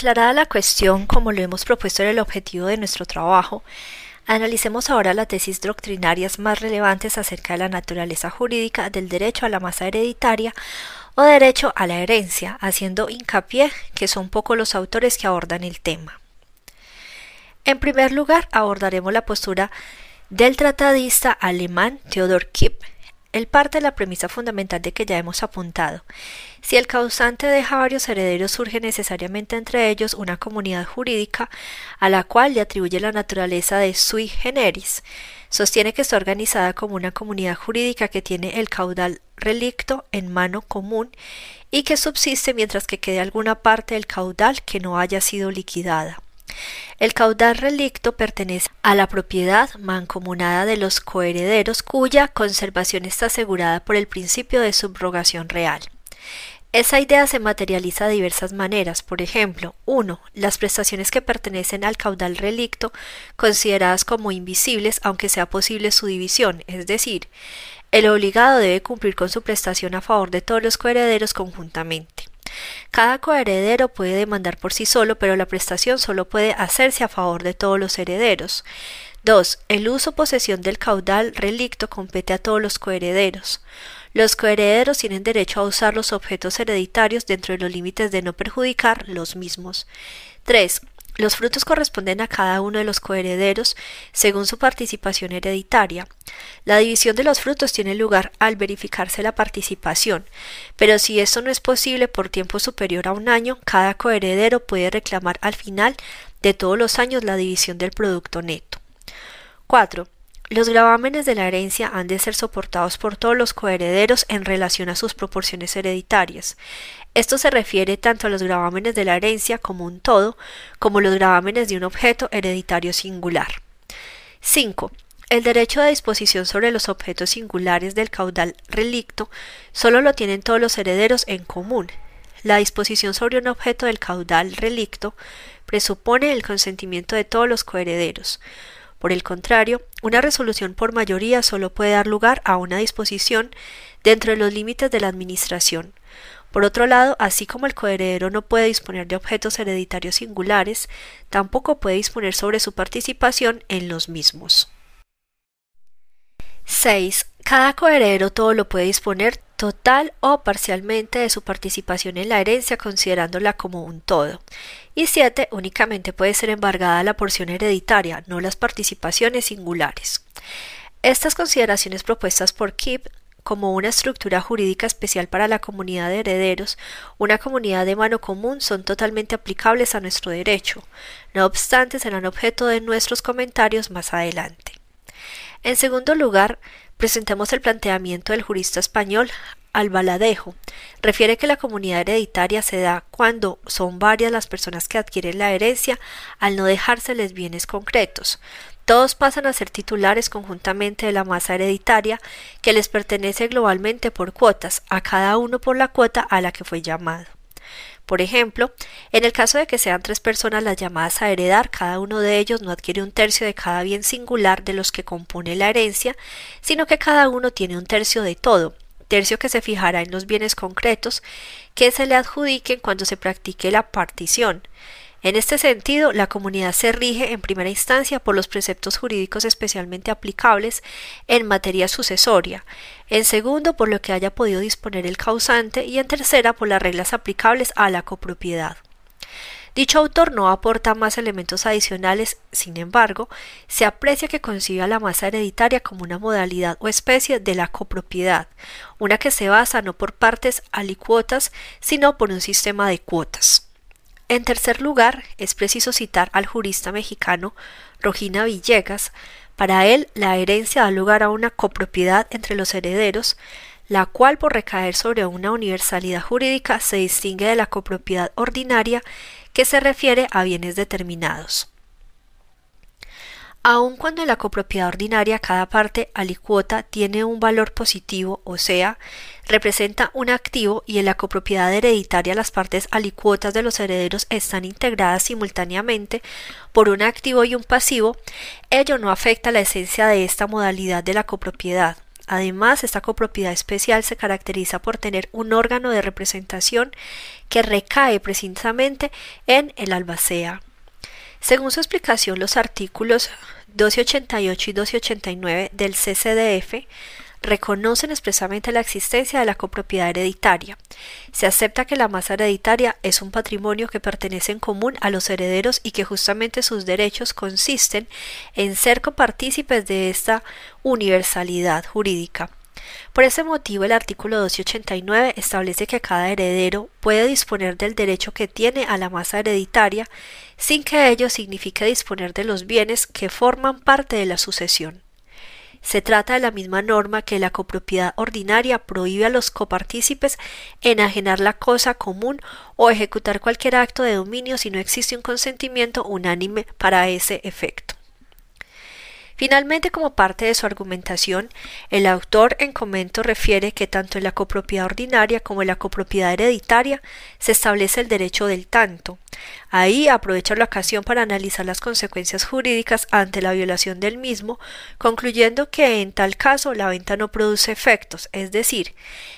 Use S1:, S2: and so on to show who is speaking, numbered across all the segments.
S1: Aclarada la cuestión como lo hemos propuesto en el objetivo de nuestro trabajo, analicemos ahora las tesis doctrinarias más relevantes acerca de la naturaleza jurídica del derecho a la masa hereditaria o derecho a la herencia, haciendo hincapié que son pocos los autores que abordan el tema. En primer lugar, abordaremos la postura del tratadista alemán Theodor Kipp, él parte de la premisa fundamental de que ya hemos apuntado. Si el causante deja varios herederos, surge necesariamente entre ellos una comunidad jurídica a la cual le atribuye la naturaleza de sui generis. Sostiene que está organizada como una comunidad jurídica que tiene el caudal relicto en mano común y que subsiste mientras que quede alguna parte del caudal que no haya sido liquidada. El caudal relicto pertenece a la propiedad mancomunada de los coherederos cuya conservación está asegurada por el principio de subrogación real. Esa idea se materializa de diversas maneras. Por ejemplo, 1. Las prestaciones que pertenecen al caudal relicto consideradas como invisibles aunque sea posible su división, es decir, el obligado debe cumplir con su prestación a favor de todos los coherederos conjuntamente. Cada coheredero puede demandar por sí solo, pero la prestación solo puede hacerse a favor de todos los herederos. 2. El uso o posesión del caudal relicto compete a todos los coherederos. Los coherederos tienen derecho a usar los objetos hereditarios dentro de los límites de no perjudicar los mismos. 3. Los frutos corresponden a cada uno de los coherederos según su participación hereditaria. La división de los frutos tiene lugar al verificarse la participación, pero si esto no es posible por tiempo superior a un año, cada coheredero puede reclamar al final de todos los años la división del producto neto. 4. Los gravámenes de la herencia han de ser soportados por todos los coherederos en relación a sus proporciones hereditarias. Esto se refiere tanto a los gravámenes de la herencia como un todo, como los gravámenes de un objeto hereditario singular. 5. El derecho de disposición sobre los objetos singulares del caudal relicto solo lo tienen todos los herederos en común. La disposición sobre un objeto del caudal relicto presupone el consentimiento de todos los coherederos. Por el contrario, una resolución por mayoría solo puede dar lugar a una disposición dentro de los límites de la Administración. Por otro lado, así como el coheredero no puede disponer de objetos hereditarios singulares, tampoco puede disponer sobre su participación en los mismos. 6. Cada coheredero todo lo puede disponer total o parcialmente de su participación en la herencia considerándola como un todo. Y 7. Únicamente puede ser embargada la porción hereditaria, no las participaciones singulares. Estas consideraciones propuestas por Kipp como una estructura jurídica especial para la comunidad de herederos, una comunidad de mano común, son totalmente aplicables a nuestro derecho. No obstante, serán objeto de nuestros comentarios más adelante. En segundo lugar, presentemos el planteamiento del jurista español Albaladejo. Refiere que la comunidad hereditaria se da cuando son varias las personas que adquieren la herencia al no dejárseles bienes concretos. Todos pasan a ser titulares conjuntamente de la masa hereditaria que les pertenece globalmente por cuotas, a cada uno por la cuota a la que fue llamado. Por ejemplo, en el caso de que sean tres personas las llamadas a heredar, cada uno de ellos no adquiere un tercio de cada bien singular de los que compone la herencia, sino que cada uno tiene un tercio de todo, tercio que se fijará en los bienes concretos que se le adjudiquen cuando se practique la partición. En este sentido, la comunidad se rige en primera instancia por los preceptos jurídicos especialmente aplicables en materia sucesoria, en segundo por lo que haya podido disponer el causante y en tercera por las reglas aplicables a la copropiedad. Dicho autor no aporta más elementos adicionales, sin embargo, se aprecia que concibe a la masa hereditaria como una modalidad o especie de la copropiedad, una que se basa no por partes alicuotas, sino por un sistema de cuotas. En tercer lugar, es preciso citar al jurista mexicano Rogina Villegas. Para él, la herencia da lugar a una copropiedad entre los herederos, la cual por recaer sobre una universalidad jurídica se distingue de la copropiedad ordinaria que se refiere a bienes determinados. Aun cuando en la copropiedad ordinaria cada parte alicuota tiene un valor positivo, o sea, representa un activo y en la copropiedad hereditaria las partes alicuotas de los herederos están integradas simultáneamente por un activo y un pasivo, ello no afecta la esencia de esta modalidad de la copropiedad. Además, esta copropiedad especial se caracteriza por tener un órgano de representación que recae precisamente en el albacea. Según su explicación, los artículos 1288 y 1289 del CCDF reconocen expresamente la existencia de la copropiedad hereditaria. Se acepta que la masa hereditaria es un patrimonio que pertenece en común a los herederos y que justamente sus derechos consisten en ser copartícipes de esta universalidad jurídica. Por ese motivo, el artículo 289 establece que cada heredero puede disponer del derecho que tiene a la masa hereditaria sin que ello signifique disponer de los bienes que forman parte de la sucesión. Se trata de la misma norma que la copropiedad ordinaria prohíbe a los copartícipes enajenar la cosa común o ejecutar cualquier acto de dominio si no existe un consentimiento unánime para ese efecto. Finalmente, como parte de su argumentación, el autor en comento refiere que tanto en la copropiedad ordinaria como en la copropiedad hereditaria se establece el derecho del tanto. Ahí aprovecha la ocasión para analizar las consecuencias jurídicas ante la violación del mismo, concluyendo que en tal caso la venta no produce efectos, es decir,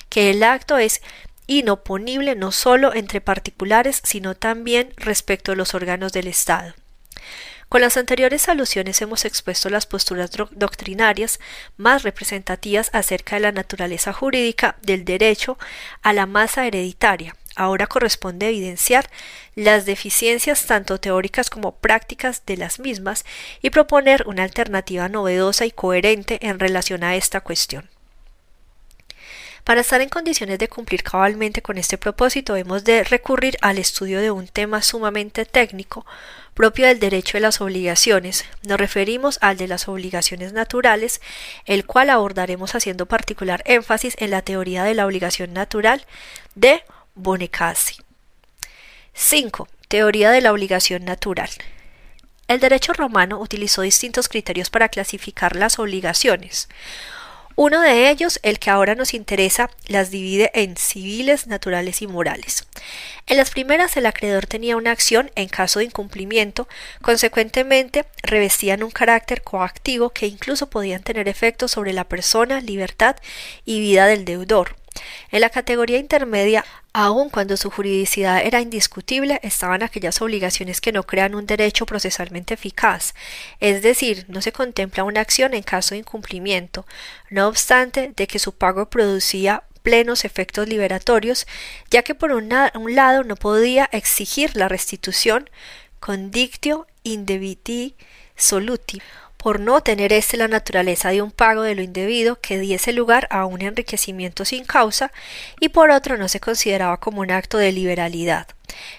S1: que el acto es inoponible no solo entre particulares, sino también respecto a los órganos del Estado. Con las anteriores alusiones hemos expuesto las posturas doctrinarias más representativas acerca de la naturaleza jurídica del derecho a la masa hereditaria. Ahora corresponde evidenciar las deficiencias tanto teóricas como prácticas de las mismas y proponer una alternativa novedosa y coherente en relación a esta cuestión. Para estar en condiciones de cumplir cabalmente con este propósito hemos de recurrir al estudio de un tema sumamente técnico propio del derecho de las obligaciones. Nos referimos al de las obligaciones naturales, el cual abordaremos haciendo particular énfasis en la teoría de la obligación natural de Bonecassi. 5. Teoría de la obligación natural. El derecho romano utilizó distintos criterios para clasificar las obligaciones. Uno de ellos, el que ahora nos interesa, las divide en civiles, naturales y morales. En las primeras el acreedor tenía una acción en caso de incumplimiento, consecuentemente revestían un carácter coactivo que incluso podían tener efectos sobre la persona, libertad y vida del deudor. En la categoría intermedia, aun cuando su juridicidad era indiscutible, estaban aquellas obligaciones que no crean un derecho procesalmente eficaz, es decir, no se contempla una acción en caso de incumplimiento, no obstante de que su pago producía plenos efectos liberatorios, ya que por un lado no podía exigir la restitución condictio indebiti soluti, por no tener éste la naturaleza de un pago de lo indebido que diese lugar a un enriquecimiento sin causa, y por otro no se consideraba como un acto de liberalidad.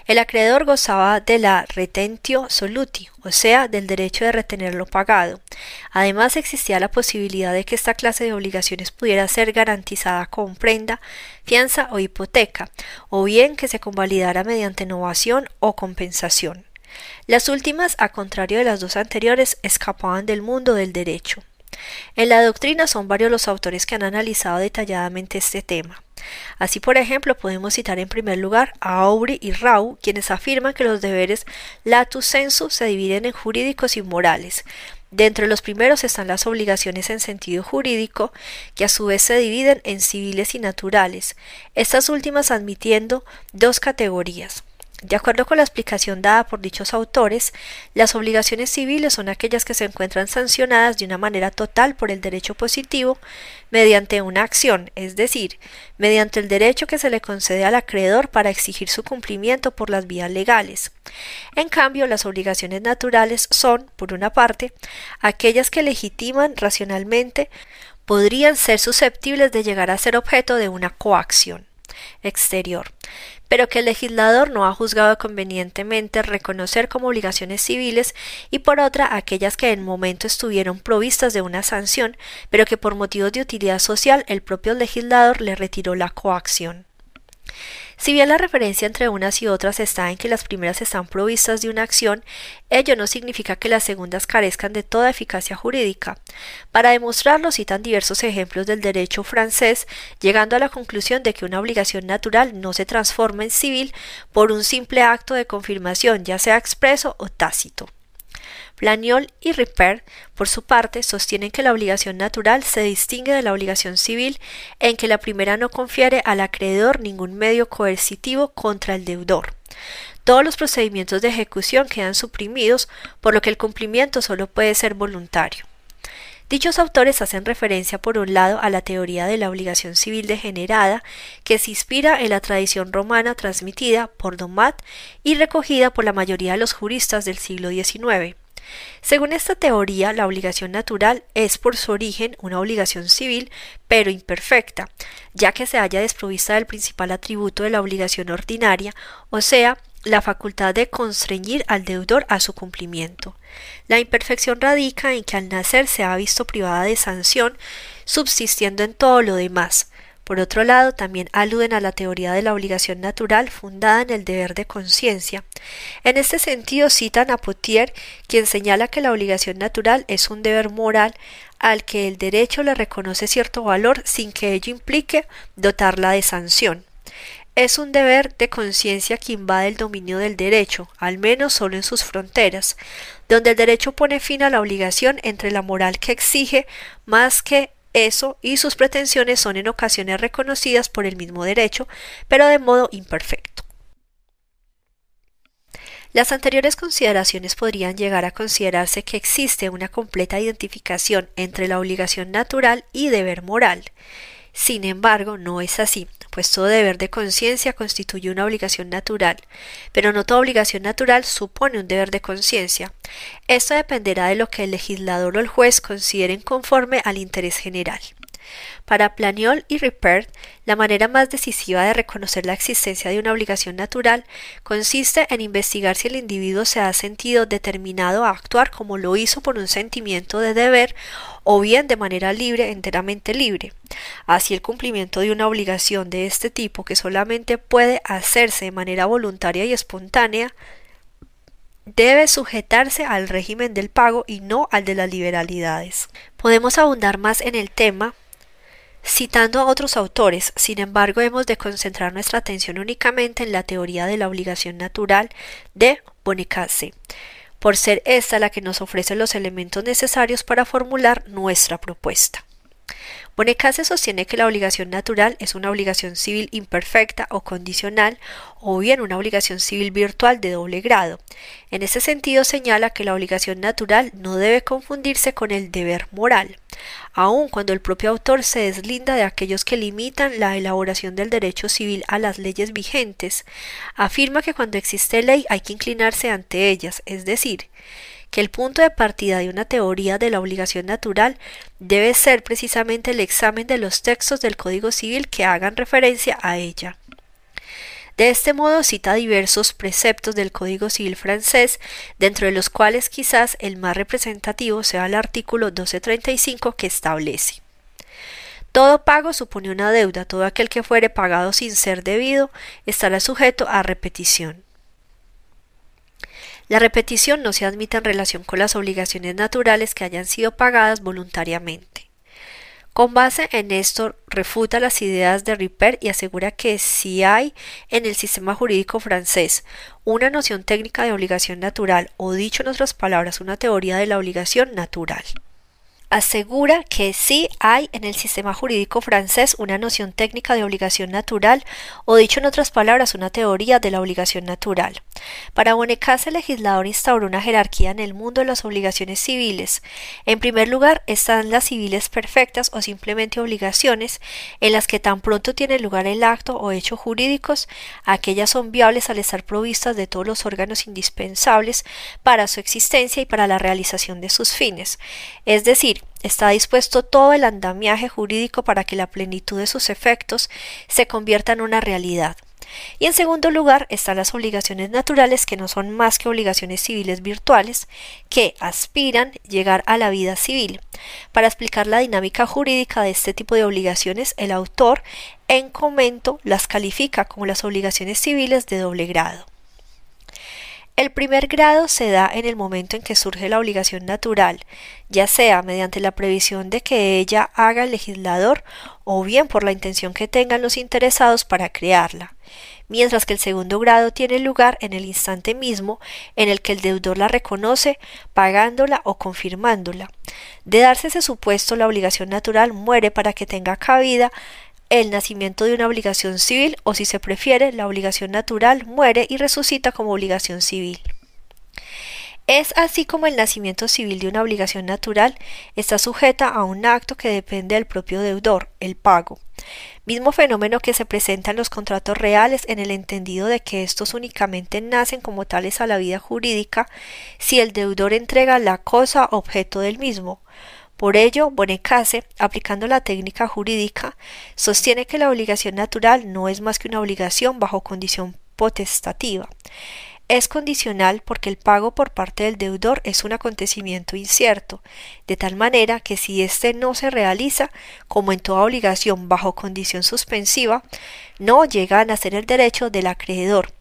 S1: El acreedor gozaba de la retentio soluti, o sea, del derecho de retener lo pagado. Además existía la posibilidad de que esta clase de obligaciones pudiera ser garantizada con prenda, fianza o hipoteca, o bien que se convalidara mediante innovación o compensación. Las últimas, a contrario de las dos anteriores, escapaban del mundo del derecho. En la doctrina son varios los autores que han analizado detalladamente este tema. Así, por ejemplo, podemos citar en primer lugar a Aubry y Rau, quienes afirman que los deberes latus sensu se dividen en jurídicos y morales. Dentro de los primeros están las obligaciones en sentido jurídico, que a su vez se dividen en civiles y naturales, estas últimas admitiendo dos categorías. De acuerdo con la explicación dada por dichos autores, las obligaciones civiles son aquellas que se encuentran sancionadas de una manera total por el derecho positivo mediante una acción, es decir, mediante el derecho que se le concede al acreedor para exigir su cumplimiento por las vías legales. En cambio, las obligaciones naturales son, por una parte, aquellas que legitiman racionalmente podrían ser susceptibles de llegar a ser objeto de una coacción exterior pero que el legislador no ha juzgado convenientemente reconocer como obligaciones civiles y por otra aquellas que en momento estuvieron provistas de una sanción, pero que por motivos de utilidad social el propio legislador le retiró la coacción. Si bien la referencia entre unas y otras está en que las primeras están provistas de una acción, ello no significa que las segundas carezcan de toda eficacia jurídica. Para demostrarlo citan diversos ejemplos del derecho francés, llegando a la conclusión de que una obligación natural no se transforma en civil por un simple acto de confirmación, ya sea expreso o tácito. Planiol y Ripper, por su parte, sostienen que la obligación natural se distingue de la obligación civil en que la primera no confiere al acreedor ningún medio coercitivo contra el deudor. Todos los procedimientos de ejecución quedan suprimidos, por lo que el cumplimiento solo puede ser voluntario. Dichos autores hacen referencia, por un lado, a la teoría de la obligación civil degenerada, que se inspira en la tradición romana transmitida por Domat y recogida por la mayoría de los juristas del siglo XIX. Según esta teoría, la obligación natural es por su origen una obligación civil, pero imperfecta, ya que se halla desprovista del principal atributo de la obligación ordinaria, o sea, la facultad de constreñir al deudor a su cumplimiento. La imperfección radica en que al nacer se ha visto privada de sanción, subsistiendo en todo lo demás. Por otro lado, también aluden a la teoría de la obligación natural fundada en el deber de conciencia. En este sentido citan a Potier, quien señala que la obligación natural es un deber moral al que el derecho le reconoce cierto valor sin que ello implique dotarla de sanción. Es un deber de conciencia que invade el dominio del derecho, al menos solo en sus fronteras, donde el derecho pone fin a la obligación entre la moral que exige más que eso y sus pretensiones son en ocasiones reconocidas por el mismo derecho, pero de modo imperfecto. Las anteriores consideraciones podrían llegar a considerarse que existe una completa identificación entre la obligación natural y deber moral. Sin embargo, no es así, pues todo deber de conciencia constituye una obligación natural, pero no toda obligación natural supone un deber de conciencia. Esto dependerá de lo que el legislador o el juez consideren conforme al interés general. Para Planiol y Ripert, la manera más decisiva de reconocer la existencia de una obligación natural consiste en investigar si el individuo se ha sentido determinado a actuar como lo hizo por un sentimiento de deber o bien de manera libre, enteramente libre. Así el cumplimiento de una obligación de este tipo, que solamente puede hacerse de manera voluntaria y espontánea, debe sujetarse al régimen del pago y no al de las liberalidades. Podemos abundar más en el tema Citando a otros autores, sin embargo, hemos de concentrar nuestra atención únicamente en la teoría de la obligación natural de Bonicace, por ser esta la que nos ofrece los elementos necesarios para formular nuestra propuesta. Bonecase sostiene que la obligación natural es una obligación civil imperfecta o condicional o bien una obligación civil virtual de doble grado. En ese sentido señala que la obligación natural no debe confundirse con el deber moral, aun cuando el propio autor se deslinda de aquellos que limitan la elaboración del derecho civil a las leyes vigentes, afirma que cuando existe ley hay que inclinarse ante ellas, es decir, que el punto de partida de una teoría de la obligación natural debe ser precisamente el examen de los textos del Código Civil que hagan referencia a ella. De este modo cita diversos preceptos del Código Civil francés, dentro de los cuales quizás el más representativo sea el artículo 1235 que establece todo pago supone una deuda, todo aquel que fuere pagado sin ser debido estará sujeto a repetición. La repetición no se admite en relación con las obligaciones naturales que hayan sido pagadas voluntariamente. Con base en esto, refuta las ideas de Ripper y asegura que si hay en el sistema jurídico francés una noción técnica de obligación natural o dicho en otras palabras una teoría de la obligación natural asegura que sí hay en el sistema jurídico francés una noción técnica de obligación natural, o dicho en otras palabras, una teoría de la obligación natural. Para Bonecase, el legislador instauró una jerarquía en el mundo de las obligaciones civiles. En primer lugar están las civiles perfectas o simplemente obligaciones, en las que tan pronto tiene lugar el acto o hecho jurídicos, aquellas son viables al estar provistas de todos los órganos indispensables para su existencia y para la realización de sus fines. Es decir, está dispuesto todo el andamiaje jurídico para que la plenitud de sus efectos se convierta en una realidad. Y en segundo lugar están las obligaciones naturales que no son más que obligaciones civiles virtuales que aspiran llegar a la vida civil. Para explicar la dinámica jurídica de este tipo de obligaciones, el autor en comento las califica como las obligaciones civiles de doble grado. El primer grado se da en el momento en que surge la obligación natural, ya sea mediante la previsión de que ella haga el legislador o bien por la intención que tengan los interesados para crearla. mientras que el segundo grado tiene lugar en el instante mismo en el que el deudor la reconoce, pagándola o confirmándola. De darse ese supuesto, la obligación natural muere para que tenga cabida el nacimiento de una obligación civil o si se prefiere, la obligación natural muere y resucita como obligación civil. Es así como el nacimiento civil de una obligación natural está sujeta a un acto que depende del propio deudor, el pago. Mismo fenómeno que se presenta en los contratos reales en el entendido de que estos únicamente nacen como tales a la vida jurídica si el deudor entrega la cosa objeto del mismo. Por ello, Bonecase, aplicando la técnica jurídica, sostiene que la obligación natural no es más que una obligación bajo condición potestativa. Es condicional porque el pago por parte del deudor es un acontecimiento incierto, de tal manera que si éste no se realiza, como en toda obligación bajo condición suspensiva, no llega a nacer el derecho del acreedor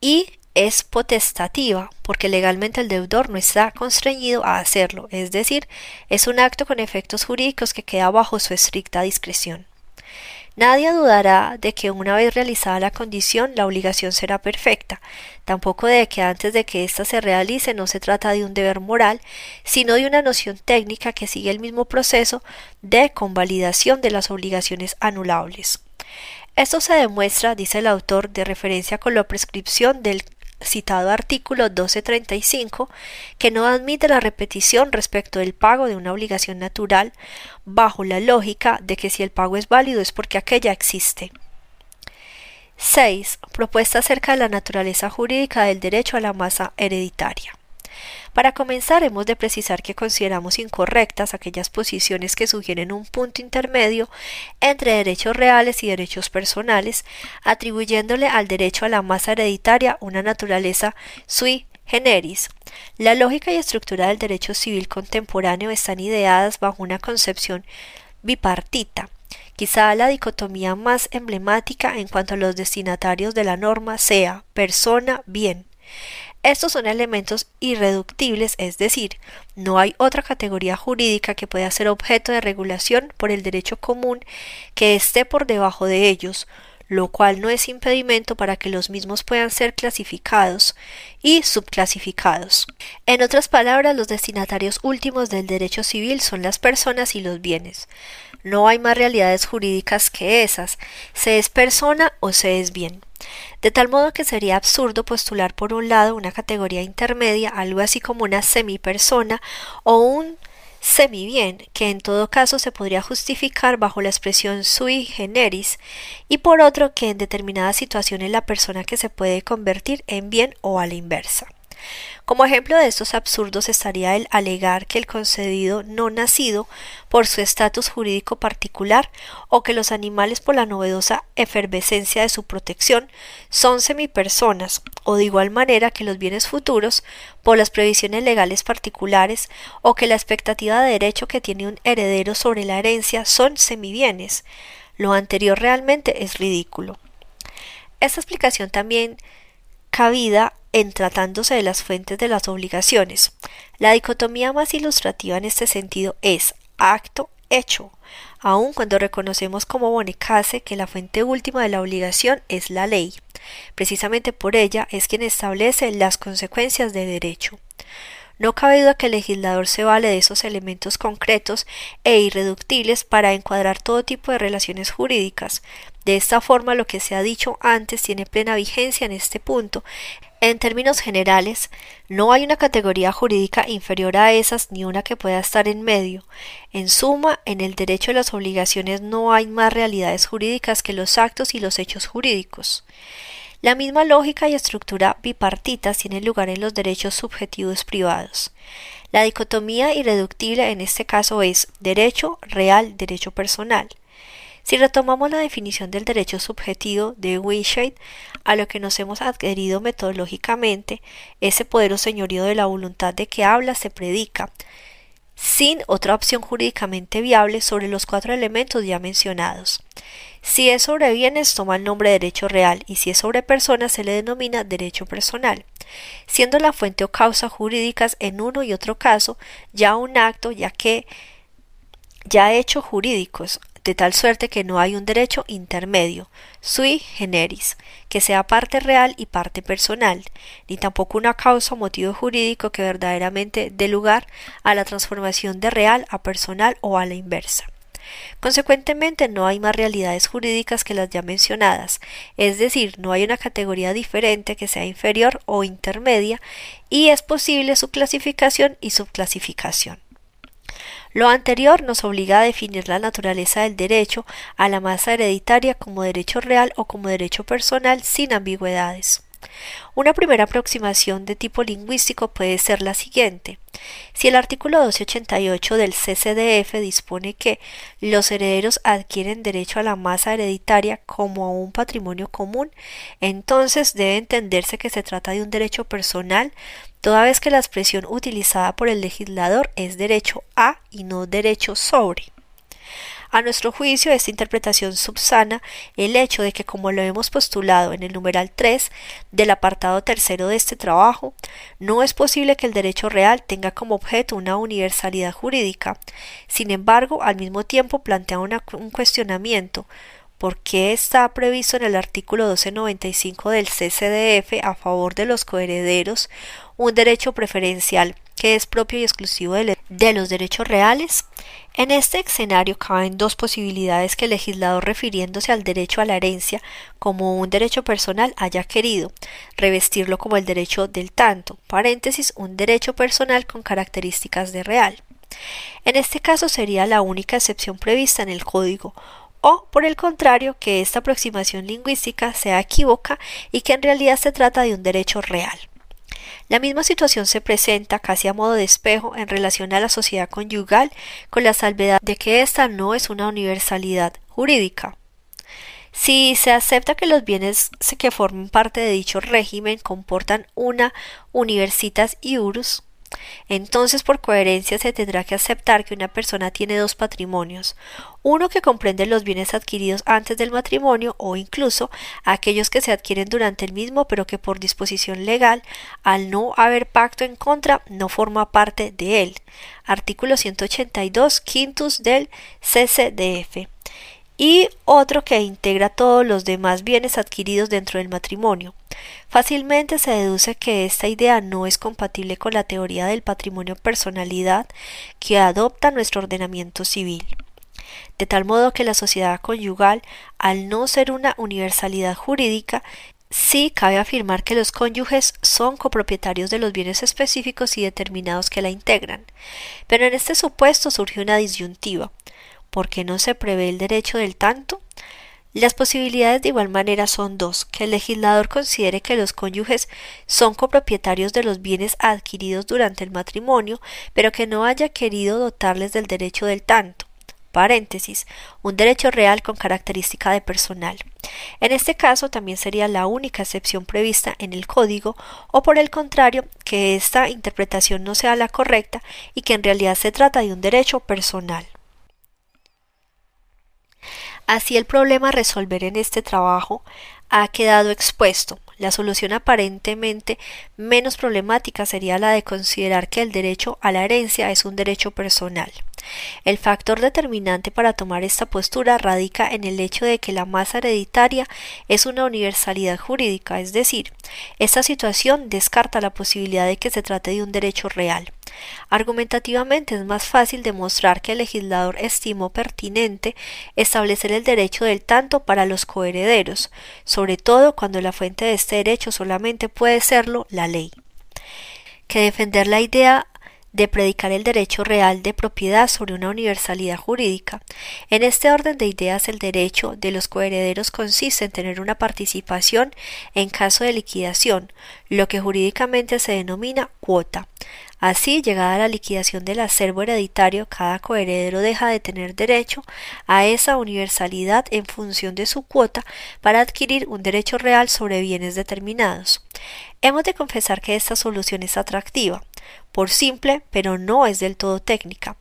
S1: y es potestativa porque legalmente el deudor no está constreñido a hacerlo, es decir, es un acto con efectos jurídicos que queda bajo su estricta discreción. Nadie dudará de que una vez realizada la condición la obligación será perfecta, tampoco de que antes de que ésta se realice no se trata de un deber moral, sino de una noción técnica que sigue el mismo proceso de convalidación de las obligaciones anulables. Esto se demuestra, dice el autor, de referencia con la prescripción del citado artículo 1235, que no admite la repetición respecto del pago de una obligación natural, bajo la lógica de que si el pago es válido es porque aquella existe. 6. Propuesta acerca de la naturaleza jurídica del derecho a la masa hereditaria. Para comenzar, hemos de precisar que consideramos incorrectas aquellas posiciones que sugieren un punto intermedio entre derechos reales y derechos personales, atribuyéndole al derecho a la masa hereditaria una naturaleza sui generis. La lógica y estructura del derecho civil contemporáneo están ideadas bajo una concepción bipartita. Quizá la dicotomía más emblemática en cuanto a los destinatarios de la norma sea persona bien. Estos son elementos irreductibles, es decir, no hay otra categoría jurídica que pueda ser objeto de regulación por el derecho común que esté por debajo de ellos, lo cual no es impedimento para que los mismos puedan ser clasificados y subclasificados. En otras palabras, los destinatarios últimos del derecho civil son las personas y los bienes. No hay más realidades jurídicas que esas, se es persona o se es bien de tal modo que sería absurdo postular por un lado una categoría intermedia, algo así como una semipersona o un semibien, que en todo caso se podría justificar bajo la expresión sui generis, y por otro que en determinadas situaciones la persona que se puede convertir en bien o a la inversa. Como ejemplo de estos absurdos estaría el alegar que el concedido no nacido por su estatus jurídico particular o que los animales por la novedosa efervescencia de su protección son semipersonas o de igual manera que los bienes futuros por las previsiones legales particulares o que la expectativa de derecho que tiene un heredero sobre la herencia son semibienes. Lo anterior realmente es ridículo. Esta explicación también cabida en tratándose de las fuentes de las obligaciones. La dicotomía más ilustrativa en este sentido es acto-hecho, aun cuando reconocemos como Bonecase que la fuente última de la obligación es la ley. Precisamente por ella es quien establece las consecuencias del derecho. No cabe duda que el legislador se vale de esos elementos concretos e irreductibles para encuadrar todo tipo de relaciones jurídicas. De esta forma, lo que se ha dicho antes tiene plena vigencia en este punto, en términos generales, no hay una categoría jurídica inferior a esas ni una que pueda estar en medio. En suma, en el derecho a las obligaciones no hay más realidades jurídicas que los actos y los hechos jurídicos. La misma lógica y estructura bipartitas tiene lugar en los derechos subjetivos privados. La dicotomía irreductible en este caso es derecho real, derecho personal. Si retomamos la definición del derecho subjetivo de Wishade, a lo que nos hemos adherido metodológicamente, ese poder o señorío de la voluntad de que habla se predica, sin otra opción jurídicamente viable sobre los cuatro elementos ya mencionados. Si es sobre bienes, toma el nombre de derecho real, y si es sobre personas, se le denomina derecho personal, siendo la fuente o causa jurídicas en uno y otro caso ya un acto, ya que ya hechos jurídicos, de tal suerte que no hay un derecho intermedio, sui generis, que sea parte real y parte personal, ni tampoco una causa o motivo jurídico que verdaderamente dé lugar a la transformación de real a personal o a la inversa. Consecuentemente, no hay más realidades jurídicas que las ya mencionadas, es decir, no hay una categoría diferente que sea inferior o intermedia, y es posible su clasificación y subclasificación. Lo anterior nos obliga a definir la naturaleza del derecho a la masa hereditaria como derecho real o como derecho personal sin ambigüedades. Una primera aproximación de tipo lingüístico puede ser la siguiente. Si el artículo 288 del CCDF dispone que los herederos adquieren derecho a la masa hereditaria como a un patrimonio común, entonces debe entenderse que se trata de un derecho personal, toda vez que la expresión utilizada por el legislador es derecho a y no derecho sobre. A nuestro juicio, esta interpretación subsana el hecho de que, como lo hemos postulado en el numeral 3 del apartado tercero de este trabajo, no es posible que el derecho real tenga como objeto una universalidad jurídica. Sin embargo, al mismo tiempo plantea un cuestionamiento ¿Por qué está previsto en el artículo 1295 del CCDF a favor de los coherederos un derecho preferencial que es propio y exclusivo de, los derechos reales? En este escenario caben dos posibilidades que el legislador refiriéndose al derecho a la herencia como un derecho personal haya querido revestirlo como el derecho del tanto, paréntesis, un derecho personal con características de real. En este caso sería la única excepción prevista en el código, o por el contrario que esta aproximación lingüística sea equívoca y que en realidad se trata de un derecho real. La misma situación se presenta casi a modo de espejo en relación a la sociedad conyugal con la salvedad de que ésta no es una universalidad jurídica. Si se acepta que los bienes que forman parte de dicho régimen comportan una universitas iurus, entonces, por coherencia, se tendrá que aceptar que una persona tiene dos patrimonios, uno que comprende los bienes adquiridos antes del matrimonio o incluso aquellos que se adquieren durante el mismo pero que por disposición legal, al no haber pacto en contra, no forma parte de él. Artículo 182 quintus del CCDF y otro que integra todos los demás bienes adquiridos dentro del matrimonio. Fácilmente se deduce que esta idea no es compatible con la teoría del patrimonio personalidad que adopta nuestro ordenamiento civil. De tal modo que la sociedad conyugal, al no ser una universalidad jurídica, sí cabe afirmar que los cónyuges son copropietarios de los bienes específicos y determinados que la integran. Pero en este supuesto surge una disyuntiva. ¿Por qué no se prevé el derecho del tanto? Las posibilidades de igual manera son dos, que el legislador considere que los cónyuges son copropietarios de los bienes adquiridos durante el matrimonio, pero que no haya querido dotarles del derecho del tanto. Paréntesis, un derecho real con característica de personal. En este caso también sería la única excepción prevista en el código, o por el contrario, que esta interpretación no sea la correcta y que en realidad se trata de un derecho personal. Así el problema a resolver en este trabajo ha quedado expuesto. La solución aparentemente menos problemática sería la de considerar que el derecho a la herencia es un derecho personal. El factor determinante para tomar esta postura radica en el hecho de que la masa hereditaria es una universalidad jurídica, es decir, esta situación descarta la posibilidad de que se trate de un derecho real. Argumentativamente es más fácil demostrar que el legislador estimó pertinente establecer el derecho del tanto para los coherederos, sobre todo cuando la fuente de este derecho solamente puede serlo la ley. Que defender la idea de predicar el derecho real de propiedad sobre una universalidad jurídica. En este orden de ideas, el derecho de los coherederos consiste en tener una participación en caso de liquidación, lo que jurídicamente se denomina cuota. Así, llegada la liquidación del acervo hereditario, cada coheredero deja de tener derecho a esa universalidad en función de su cuota para adquirir un derecho real sobre bienes determinados. Hemos de confesar que esta solución es atractiva, por simple, pero no es del todo técnica.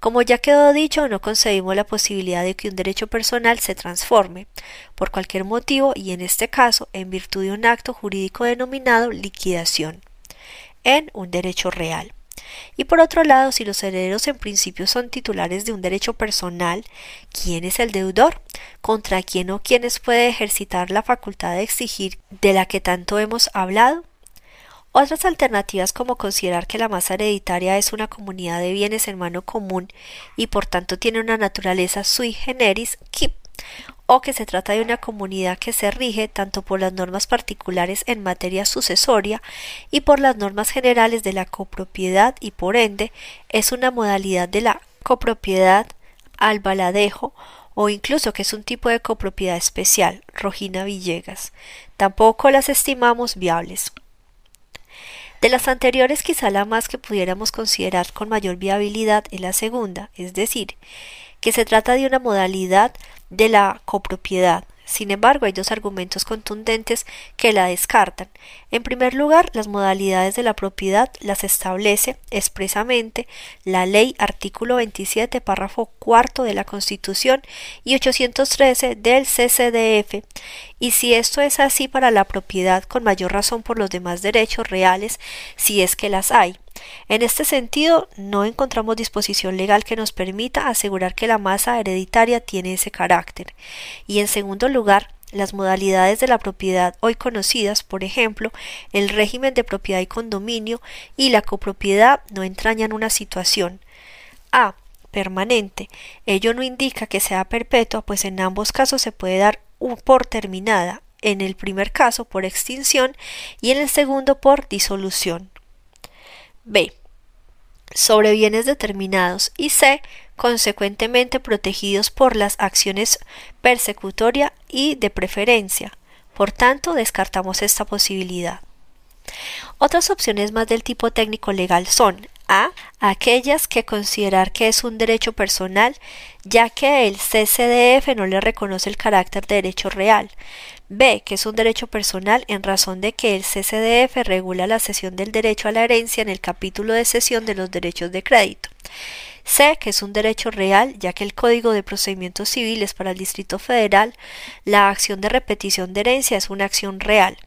S1: Como ya quedó dicho, no concebimos la posibilidad de que un derecho personal se transforme, por cualquier motivo y en este caso en virtud de un acto jurídico denominado liquidación, en un derecho real. Y por otro lado, si los herederos en principio son titulares de un derecho personal, ¿quién es el deudor? ¿Contra quién o quiénes puede ejercitar la facultad de exigir de la que tanto hemos hablado? Otras alternativas como considerar que la masa hereditaria es una comunidad de bienes en mano común y por tanto tiene una naturaleza sui generis, o que se trata de una comunidad que se rige tanto por las normas particulares en materia sucesoria y por las normas generales de la copropiedad y por ende es una modalidad de la copropiedad al baladejo o incluso que es un tipo de copropiedad especial, Rogina Villegas. Tampoco las estimamos viables. De las anteriores quizá la más que pudiéramos considerar con mayor viabilidad es la segunda, es decir, que se trata de una modalidad de la copropiedad. Sin embargo, hay dos argumentos contundentes que la descartan. En primer lugar, las modalidades de la propiedad las establece expresamente la Ley artículo 27, párrafo cuarto de la Constitución y 813 del CCDF, y si esto es así para la propiedad, con mayor razón por los demás derechos reales, si es que las hay. En este sentido, no encontramos disposición legal que nos permita asegurar que la masa hereditaria tiene ese carácter. Y en segundo lugar, las modalidades de la propiedad hoy conocidas, por ejemplo, el régimen de propiedad y condominio y la copropiedad no entrañan una situación A permanente. Ello no indica que sea perpetua, pues en ambos casos se puede dar por terminada, en el primer caso por extinción y en el segundo por disolución. B. Sobre bienes determinados y C. Consecuentemente protegidos por las acciones persecutoria y de preferencia. Por tanto, descartamos esta posibilidad. Otras opciones más del tipo técnico legal son a. Aquellas que considerar que es un derecho personal, ya que el CCDF no le reconoce el carácter de derecho real. B. Que es un derecho personal en razón de que el CCDF regula la cesión del derecho a la herencia en el capítulo de cesión de los derechos de crédito. C, que es un derecho real, ya que el Código de Procedimientos Civiles para el Distrito Federal, la acción de repetición de herencia es una acción real.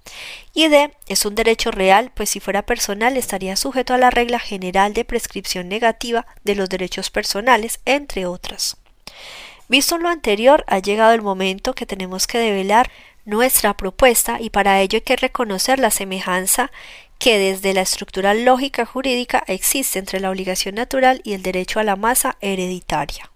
S1: Y D, es un derecho real, pues si fuera personal estaría sujeto a la regla general de prescripción negativa de los derechos personales, entre otras. Visto lo anterior, ha llegado el momento que tenemos que develar nuestra propuesta y para ello hay que reconocer la semejanza que desde la estructura lógica jurídica existe entre la obligación natural y el derecho a la masa hereditaria.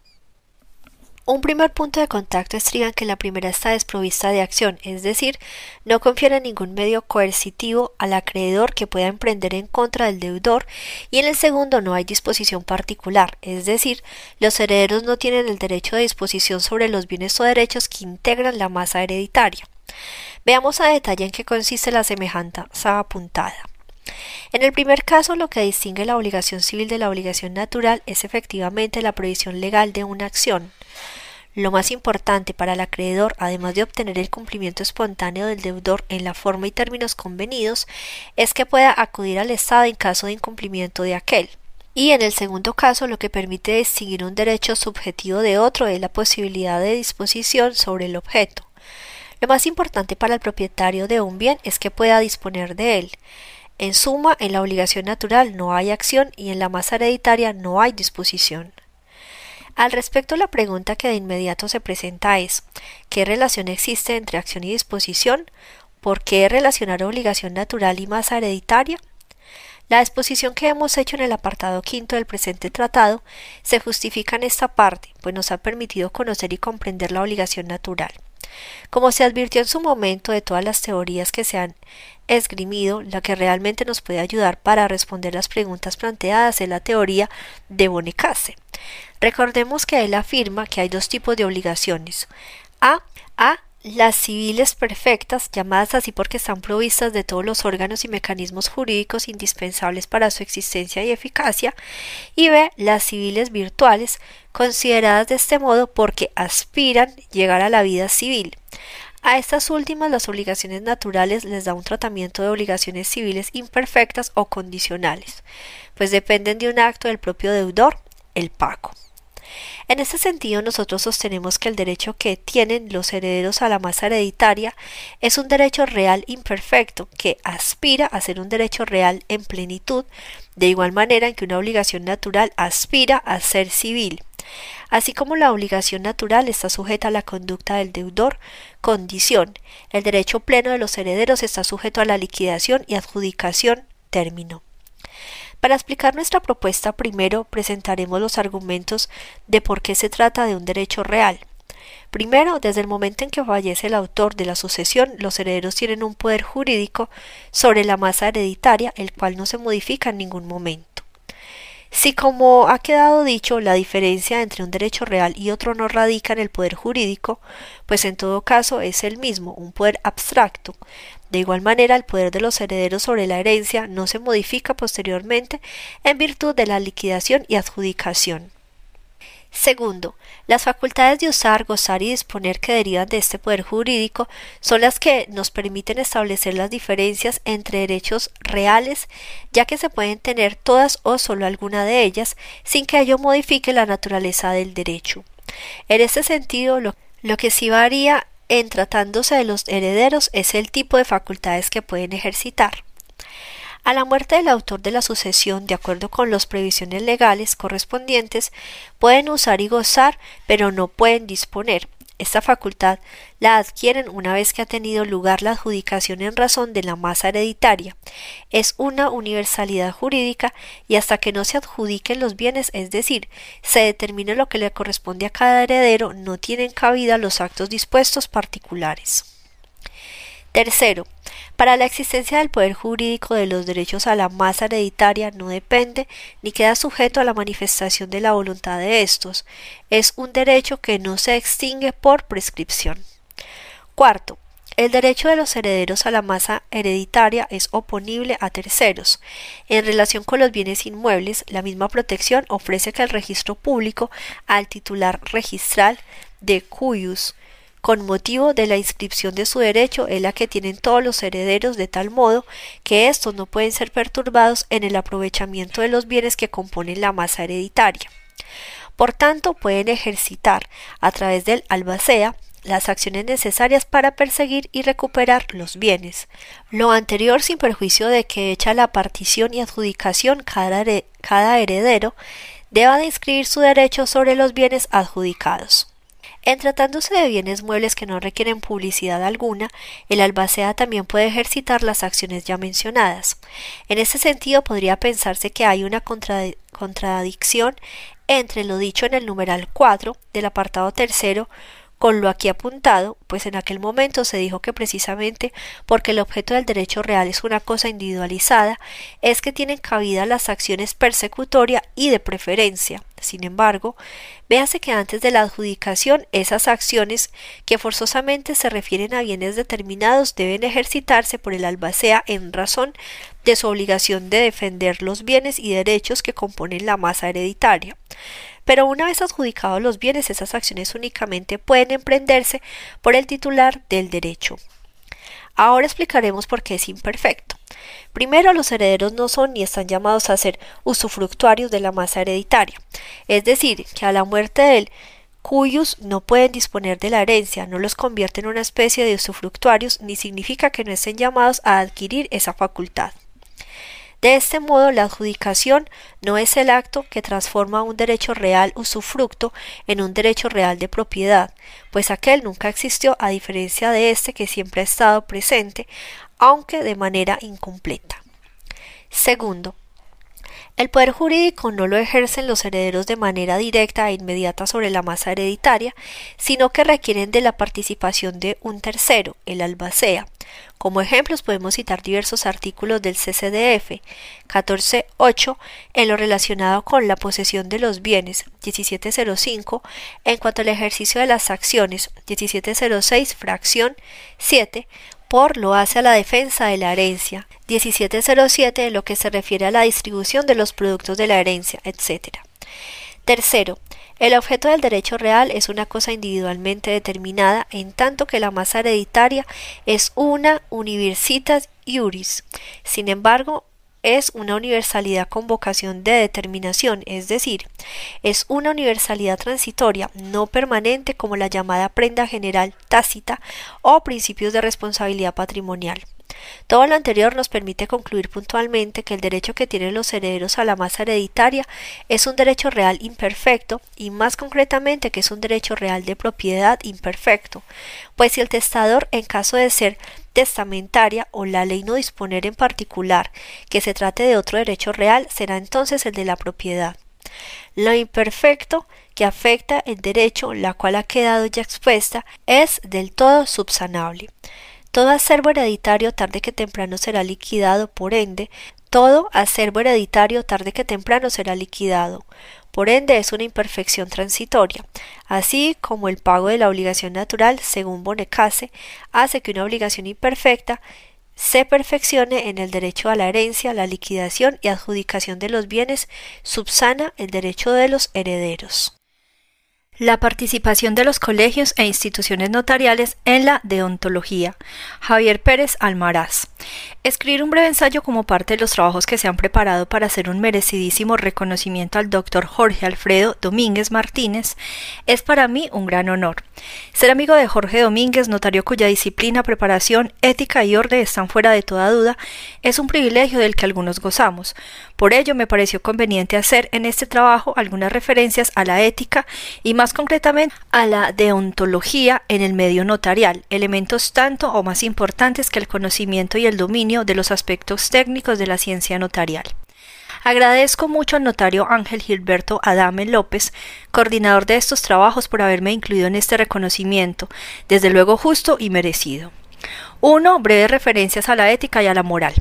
S1: Un primer punto de contacto estriba en que la primera está desprovista de acción, es decir, no confiere ningún medio coercitivo al acreedor que pueda emprender en contra del deudor, y en el segundo no hay disposición particular, es decir, los herederos no tienen el derecho de disposición sobre los bienes o derechos que integran la masa hereditaria. Veamos a detalle en qué consiste la semejanza apuntada. En el primer caso, lo que distingue la obligación civil de la obligación natural es efectivamente la previsión legal de una acción. Lo más importante para el acreedor, además de obtener el cumplimiento espontáneo del deudor en la forma y términos convenidos, es que pueda acudir al Estado en caso de incumplimiento de aquel. Y en el segundo caso, lo que permite distinguir un derecho subjetivo de otro es la posibilidad de disposición sobre el objeto. Lo más importante para el propietario de un bien es que pueda disponer de él. En suma, en la obligación natural no hay acción y en la masa hereditaria no hay disposición. Al respecto, la pregunta que de inmediato se presenta es ¿qué relación existe entre acción y disposición? ¿Por qué relacionar obligación natural y masa hereditaria? La exposición que hemos hecho en el apartado quinto del presente tratado se justifica en esta parte, pues nos ha permitido conocer y comprender la obligación natural. Como se advirtió en su momento de todas las teorías que se han esgrimido, la que realmente nos puede ayudar para responder las preguntas planteadas es la teoría de Bonecase. Recordemos que él afirma que hay dos tipos de obligaciones. A. A las civiles perfectas, llamadas así porque están provistas de todos los órganos y mecanismos jurídicos indispensables para su existencia y eficacia, y b. las civiles virtuales, consideradas de este modo porque aspiran llegar a la vida civil. A estas últimas las obligaciones naturales les da un tratamiento de obligaciones civiles imperfectas o condicionales, pues dependen de un acto del propio deudor, el pago. En este sentido, nosotros sostenemos que el derecho que tienen los herederos a la masa hereditaria es un derecho real imperfecto que aspira a ser un derecho real en plenitud, de igual manera en que una obligación natural aspira a ser civil. Así como la obligación natural está sujeta a la conducta del deudor, condición, el derecho pleno de los herederos está sujeto a la liquidación y adjudicación, término. Para explicar nuestra propuesta, primero presentaremos los argumentos de por qué se trata de un derecho real. Primero, desde el momento en que fallece el autor de la sucesión, los herederos tienen un poder jurídico sobre la masa hereditaria, el cual no se modifica en ningún momento. Si como ha quedado dicho, la diferencia entre un derecho real y otro no radica en el poder jurídico, pues en todo caso es el mismo, un poder abstracto. De igual manera, el poder de los herederos sobre la herencia no se modifica posteriormente en virtud de la liquidación y adjudicación. Segundo, las facultades de usar, gozar y disponer que derivan de este poder jurídico son las que nos permiten establecer las diferencias entre derechos reales, ya que se pueden tener todas o solo alguna de ellas sin que ello modifique la naturaleza del derecho. En este sentido, lo, lo que sí varía en tratándose de los herederos es el tipo de facultades que pueden ejercitar. A la muerte del autor de la sucesión, de acuerdo con las previsiones legales correspondientes, pueden usar y gozar, pero no pueden disponer. Esta facultad la adquieren una vez que ha tenido lugar la adjudicación en razón de la masa hereditaria. Es una universalidad jurídica y hasta que no se adjudiquen los bienes, es decir, se determine lo que le corresponde a cada heredero, no tienen cabida los actos dispuestos particulares. Tercero, para la existencia del poder jurídico de los derechos a la masa hereditaria no depende ni queda sujeto a la manifestación de la voluntad de estos. Es un derecho que no se extingue por prescripción. Cuarto, el derecho de los herederos a la masa hereditaria es oponible a terceros. En relación con los bienes inmuebles, la misma protección ofrece que el registro público al titular registral de cuyus con motivo de la inscripción de su derecho es la que tienen todos los herederos de tal modo que estos no pueden ser perturbados en el aprovechamiento de los bienes que componen la masa hereditaria. Por tanto, pueden ejercitar a través del albacea las acciones necesarias para perseguir y recuperar los bienes. Lo anterior sin perjuicio de que hecha la partición y adjudicación cada, heredero deba de inscribir su derecho sobre los bienes adjudicados. En tratándose de bienes muebles que no requieren publicidad alguna, el albacea también puede ejercitar las acciones ya mencionadas. En este sentido, podría pensarse que hay una contradicción entre lo dicho en el numeral 4 del apartado tercero con lo aquí apuntado, pues en aquel momento se dijo que precisamente porque el objeto del derecho real es una cosa individualizada, es que tienen cabida las acciones persecutoria y de preferencia. Sin embargo, véase que antes de la adjudicación esas acciones que forzosamente se refieren a bienes determinados deben ejercitarse por el albacea en razón de su obligación de defender los bienes y derechos que componen la masa hereditaria pero una vez adjudicados los bienes, esas acciones únicamente pueden emprenderse por el titular del derecho. Ahora explicaremos por qué es imperfecto. Primero, los herederos no son ni están llamados a ser usufructuarios de la masa hereditaria, es decir, que a la muerte del cuyos no pueden disponer de la herencia, no los convierte en una especie de usufructuarios, ni significa que no estén llamados a adquirir esa facultad. De este modo, la adjudicación no es el acto que transforma un derecho real usufructo en un derecho real de propiedad, pues aquel nunca existió a diferencia de este que siempre ha estado presente, aunque de manera incompleta. Segundo, el poder jurídico no lo ejercen los herederos de manera directa e inmediata sobre la masa hereditaria, sino que requieren de la participación de un tercero, el albacea. Como ejemplos podemos citar diversos artículos del CCDF 14.8 en lo relacionado con la posesión de los bienes 1705 en cuanto al ejercicio de las acciones 1706 fracción 7 por lo hace a la defensa de la herencia, 1707 en lo que se refiere a la distribución de los productos de la herencia, etc. Tercero, el objeto del derecho real es una cosa individualmente determinada, en tanto que la masa hereditaria es una universitas iuris. Sin embargo, es una universalidad con vocación de determinación, es decir, es una universalidad transitoria, no permanente como la llamada prenda general tácita o principios de responsabilidad patrimonial. Todo lo anterior nos permite concluir puntualmente que el derecho que tienen los herederos a la masa hereditaria es un derecho real imperfecto y más concretamente que es un derecho real de propiedad imperfecto, pues si el testador en caso de ser testamentaria o la ley no disponer en particular que se trate de otro derecho real será entonces el de la propiedad. Lo imperfecto que afecta el derecho, la cual ha quedado ya expuesta, es del todo subsanable. Todo acervo hereditario tarde que temprano será liquidado, por ende, todo acervo hereditario tarde que temprano será liquidado. Por ende, es una imperfección transitoria, así como el pago de la obligación natural, según Bonecase, hace que una obligación imperfecta se perfeccione en el derecho a la herencia, la liquidación y adjudicación de los bienes, subsana el derecho de los herederos. La participación de los colegios e instituciones notariales en la deontología. Javier Pérez Almaraz. Escribir un breve ensayo como parte de los trabajos que se han preparado para hacer un merecidísimo reconocimiento al doctor Jorge Alfredo Domínguez Martínez es para mí un gran honor. Ser amigo de Jorge Domínguez, notario cuya disciplina, preparación, ética y orden están fuera de toda duda, es un privilegio del que algunos gozamos. Por ello me pareció conveniente hacer en este trabajo algunas referencias a la ética y más concretamente a la deontología en el medio notarial, elementos tanto o más importantes que el conocimiento y el dominio de los aspectos técnicos de la ciencia notarial. Agradezco mucho al notario Ángel Gilberto Adame López, coordinador de estos trabajos, por haberme incluido en este reconocimiento, desde luego justo y merecido. 1. Breves referencias a la ética y a la moral.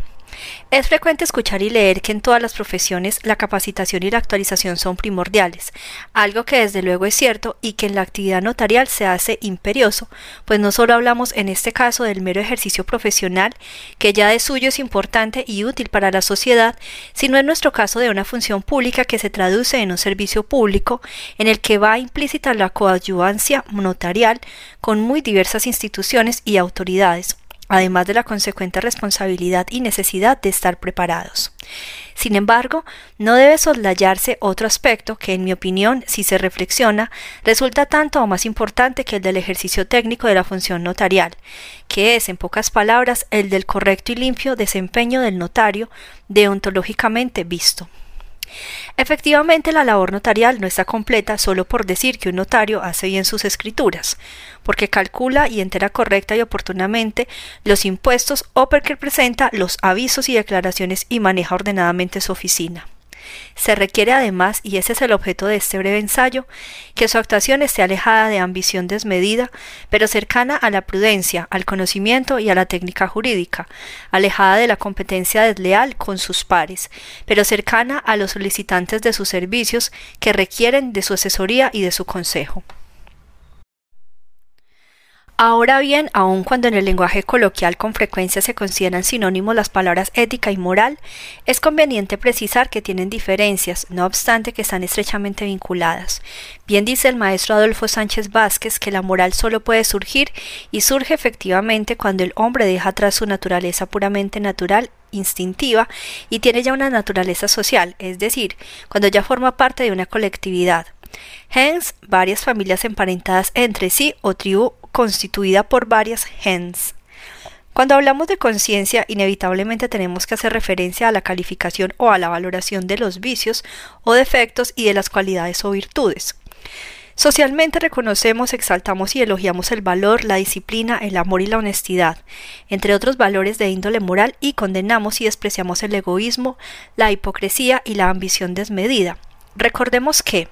S1: Es frecuente escuchar y leer que en todas las profesiones la capacitación y la actualización son primordiales, algo que desde luego es cierto y que en la actividad notarial se hace imperioso, pues no solo hablamos en este caso del mero ejercicio profesional, que ya de suyo es importante y útil para la sociedad, sino en nuestro caso de una función pública que se traduce en un servicio público en el que va implícita la coadyuvancia notarial con muy diversas instituciones y autoridades además de la consecuente responsabilidad y necesidad de estar preparados. Sin embargo, no debe soslayarse otro aspecto que, en mi opinión, si se reflexiona, resulta tanto o más importante que el del ejercicio técnico de la función notarial, que es, en pocas palabras, el del correcto y limpio desempeño del notario deontológicamente visto. Efectivamente, la labor notarial no está completa solo por decir que un notario hace bien sus escrituras, porque calcula y entera correcta y oportunamente los impuestos o porque presenta los avisos y declaraciones y maneja ordenadamente su oficina. Se requiere además, y ese es el objeto de este breve ensayo, que su actuación esté alejada de ambición desmedida, pero cercana a la prudencia, al conocimiento y a la técnica jurídica, alejada de la competencia desleal con sus pares, pero cercana a los solicitantes de sus servicios que requieren de su asesoría y de su consejo. Ahora bien, aun cuando en el lenguaje coloquial con frecuencia se consideran sinónimos las palabras ética y moral, es conveniente precisar que tienen diferencias, no obstante que están estrechamente vinculadas. Bien dice el maestro Adolfo Sánchez Vázquez que la moral solo puede surgir y surge efectivamente cuando el hombre deja atrás su naturaleza puramente natural instintiva y tiene ya una naturaleza social, es decir, cuando ya forma parte de una colectividad. Hence, varias familias emparentadas entre sí o tribu constituida por varias gens. Cuando hablamos de conciencia, inevitablemente tenemos que hacer referencia a la calificación o a la valoración de los vicios o defectos y de las cualidades o virtudes. Socialmente reconocemos, exaltamos y elogiamos el valor, la disciplina, el amor y la honestidad, entre otros valores de índole moral, y condenamos y despreciamos el egoísmo, la hipocresía y la ambición desmedida. Recordemos que,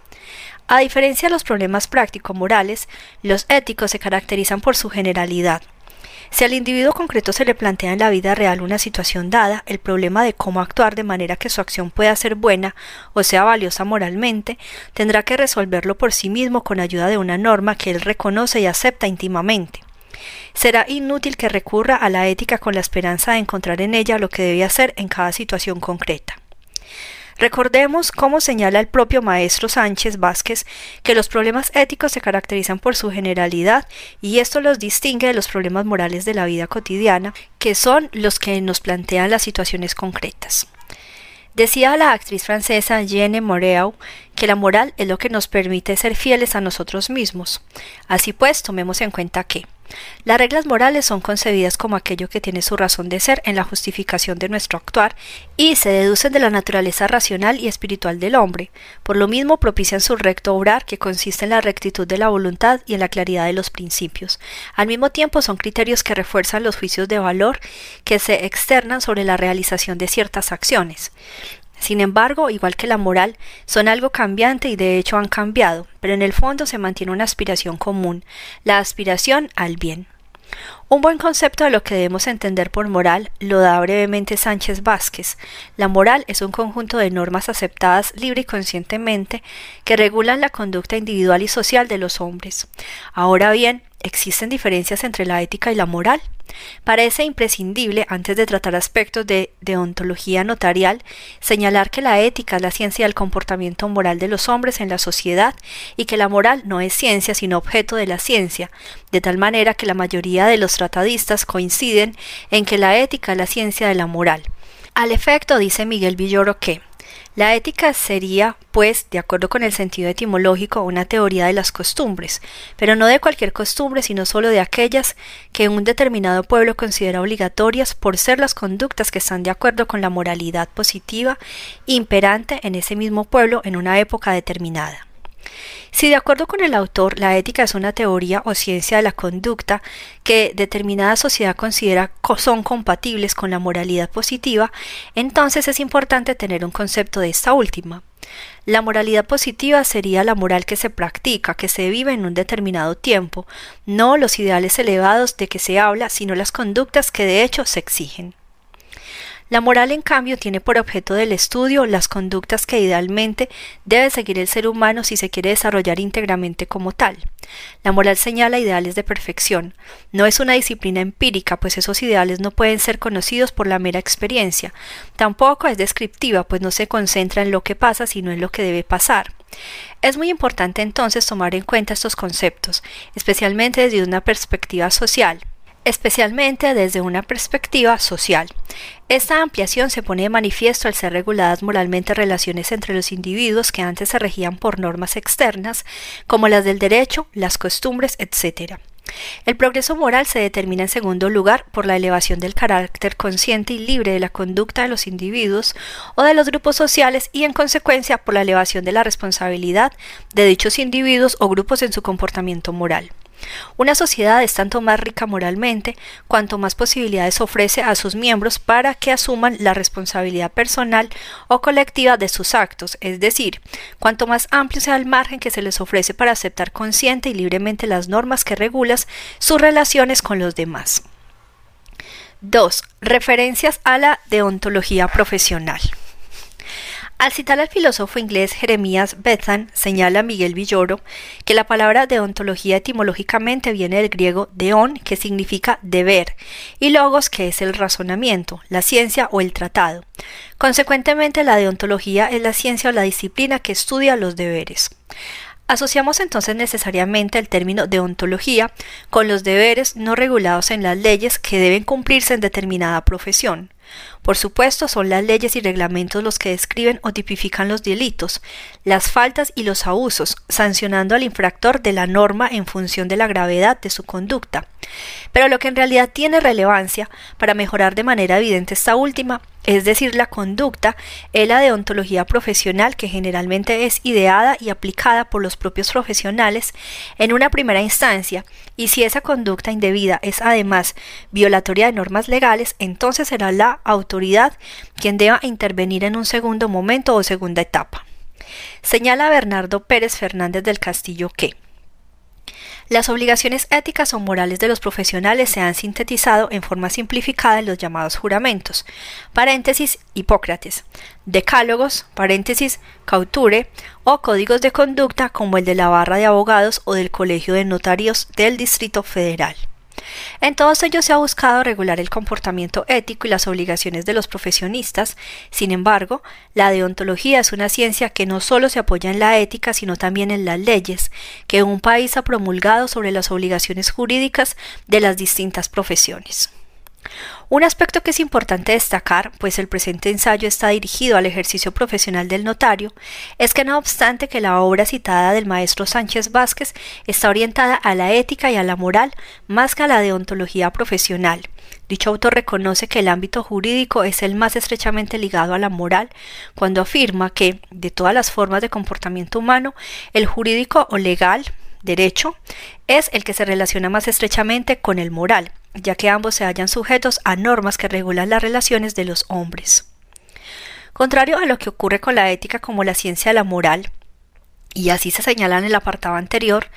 S1: a diferencia de los problemas práctico-morales, los éticos se caracterizan por su generalidad. Si al individuo concreto se le plantea en la vida real una situación dada, el problema de cómo actuar de manera que su acción pueda ser buena o sea valiosa moralmente, tendrá que resolverlo por sí mismo con ayuda de una norma que él reconoce y acepta íntimamente. Será inútil que recurra a la ética con la esperanza de encontrar en ella lo que debe hacer en cada situación concreta. Recordemos cómo señala el propio maestro Sánchez Vázquez que los problemas éticos se caracterizan por su generalidad y esto los distingue de los problemas morales de la vida cotidiana, que son los que nos plantean las situaciones concretas. Decía la actriz francesa Jeanne Moreau que la moral es lo que nos permite ser fieles a nosotros mismos. Así pues, tomemos en cuenta que las reglas morales son concebidas como aquello que tiene su razón de ser en la justificación de nuestro actuar y se deducen de la naturaleza racional y espiritual del hombre. Por lo mismo propician su recto obrar que consiste en la rectitud de la voluntad y en la claridad de los principios. Al mismo tiempo son criterios que refuerzan los juicios de valor que se externan sobre la realización de ciertas acciones. Sin embargo, igual que la moral, son algo cambiante y de hecho han cambiado, pero en el fondo se mantiene una aspiración común, la aspiración al bien. Un buen concepto de lo que debemos entender por moral lo da brevemente Sánchez Vázquez. La moral es un conjunto de normas aceptadas libre y conscientemente que regulan la conducta individual y social de los hombres. Ahora bien, ¿existen diferencias entre la ética y la moral? Parece imprescindible, antes de tratar aspectos de deontología notarial, señalar que la ética es la ciencia del comportamiento moral de los hombres en la sociedad y que la moral no es ciencia sino objeto de la ciencia, de tal manera que la mayoría de los tratadistas coinciden en que la ética es la ciencia de la moral. Al efecto, dice Miguel Villoro que la ética sería, pues, de acuerdo con el sentido etimológico, una teoría de las costumbres, pero no de cualquier costumbre, sino solo de aquellas que un determinado pueblo considera obligatorias por ser las conductas que están de acuerdo con la moralidad positiva imperante en ese mismo pueblo en una época determinada. Si de acuerdo con el autor la ética es una teoría o ciencia de la conducta que determinada sociedad considera son compatibles con la moralidad positiva, entonces es importante tener un concepto de esta última. La moralidad positiva sería la moral que se practica, que se vive en un determinado tiempo, no los ideales elevados de que se habla, sino las conductas que de hecho se exigen. La moral, en cambio, tiene por objeto del estudio las conductas que idealmente debe seguir el ser humano si se quiere desarrollar íntegramente como tal. La moral señala ideales de perfección. No es una disciplina empírica, pues esos ideales no pueden ser conocidos por la mera experiencia. Tampoco es descriptiva, pues no se concentra en lo que pasa, sino en lo que debe pasar. Es muy importante entonces tomar en cuenta estos conceptos, especialmente desde una perspectiva social especialmente desde una perspectiva social. Esta ampliación se pone de manifiesto al ser reguladas moralmente relaciones entre los individuos que antes se regían por normas externas, como las del derecho, las costumbres, etc. El progreso moral se determina en segundo lugar por la elevación del carácter consciente y libre de la conducta de los individuos o de los grupos sociales y en consecuencia por la elevación de la responsabilidad de dichos individuos o grupos en su comportamiento moral. Una sociedad es tanto más rica moralmente cuanto más posibilidades ofrece a sus miembros para que asuman la responsabilidad personal o colectiva de sus actos, es decir, cuanto más amplio sea el margen que se les ofrece para aceptar consciente y libremente las normas que regulan sus relaciones con los demás. 2. Referencias a la deontología profesional. Al citar al filósofo inglés Jeremías Bethan, señala Miguel Villoro que la palabra deontología etimológicamente viene del griego deon, que significa deber, y logos, que es el razonamiento, la ciencia o el tratado. Consecuentemente, la deontología es la ciencia o la disciplina que estudia los deberes. Asociamos entonces necesariamente el término deontología con los deberes no regulados en las leyes que deben cumplirse en determinada profesión. Por supuesto, son las leyes y reglamentos los que describen o tipifican los delitos, las faltas y los abusos, sancionando al infractor de la norma en función de la gravedad de su conducta. Pero lo que en realidad tiene relevancia para mejorar de manera evidente esta última es decir, la conducta, es la deontología profesional que generalmente es ideada y aplicada por los propios profesionales en una primera instancia, y si esa conducta indebida es además violatoria de normas legales, entonces será la autoridad quien deba intervenir en un segundo momento o segunda etapa. Señala Bernardo Pérez Fernández del Castillo que las obligaciones éticas o morales de los profesionales se han sintetizado en forma simplificada en los llamados juramentos, paréntesis Hipócrates, decálogos, paréntesis Cauture, o códigos de conducta como el de la barra de abogados o del Colegio de Notarios del Distrito Federal. En todos ellos se ha buscado regular el comportamiento ético y las obligaciones de los profesionistas. Sin embargo, la deontología es una ciencia que no solo se apoya en la ética, sino también en las leyes que un país ha promulgado sobre las obligaciones jurídicas de las distintas profesiones. Un aspecto que es importante destacar, pues el presente ensayo está dirigido al ejercicio profesional del notario, es que no obstante que la obra citada del maestro Sánchez Vázquez está orientada a la ética y a la moral más que a la deontología profesional. Dicho autor reconoce que el ámbito jurídico es el más estrechamente ligado a la moral cuando afirma que, de todas las formas de comportamiento humano, el jurídico o legal, derecho, es el que se relaciona más estrechamente con el moral ya que ambos se hallan sujetos a normas que regulan las relaciones de los hombres. Contrario a lo que ocurre con la ética como la ciencia de la moral, y así se señala en el apartado anterior,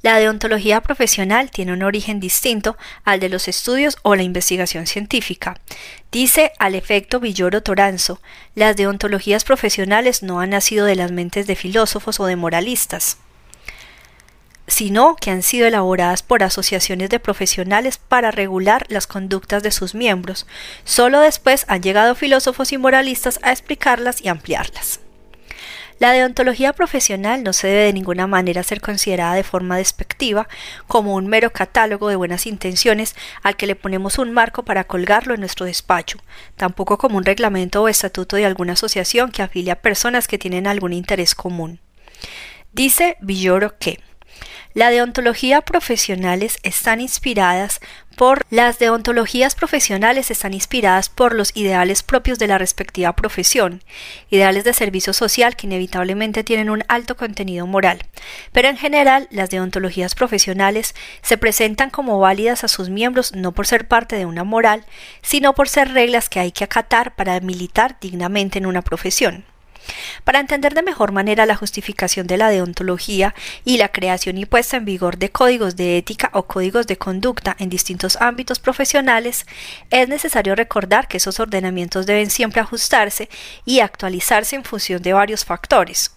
S1: la deontología profesional tiene un origen distinto al de los estudios o la investigación científica. Dice al efecto Villoro Toranzo, las deontologías profesionales no han nacido de las mentes de filósofos o de moralistas sino que han sido elaboradas por asociaciones de profesionales para regular las conductas de sus miembros. Solo después han llegado filósofos y moralistas a explicarlas y ampliarlas. La deontología profesional no se debe de ninguna manera ser considerada de forma despectiva como un mero catálogo de buenas intenciones al que le ponemos un marco para colgarlo en nuestro despacho, tampoco como un reglamento o estatuto de alguna asociación que afilia a personas que tienen algún interés común. Dice Villoro que la deontología profesionales están inspiradas por las deontologías profesionales están inspiradas por los ideales propios de la respectiva profesión, ideales de servicio social que inevitablemente tienen un alto contenido moral. Pero en general, las deontologías profesionales se presentan como válidas a sus miembros no por ser parte de una moral, sino por ser reglas que hay que acatar para militar dignamente en una profesión. Para entender de mejor manera la justificación de la deontología y la creación y puesta en vigor de códigos de ética o códigos de conducta en distintos ámbitos profesionales, es necesario recordar que esos ordenamientos deben siempre ajustarse y actualizarse en función de varios factores.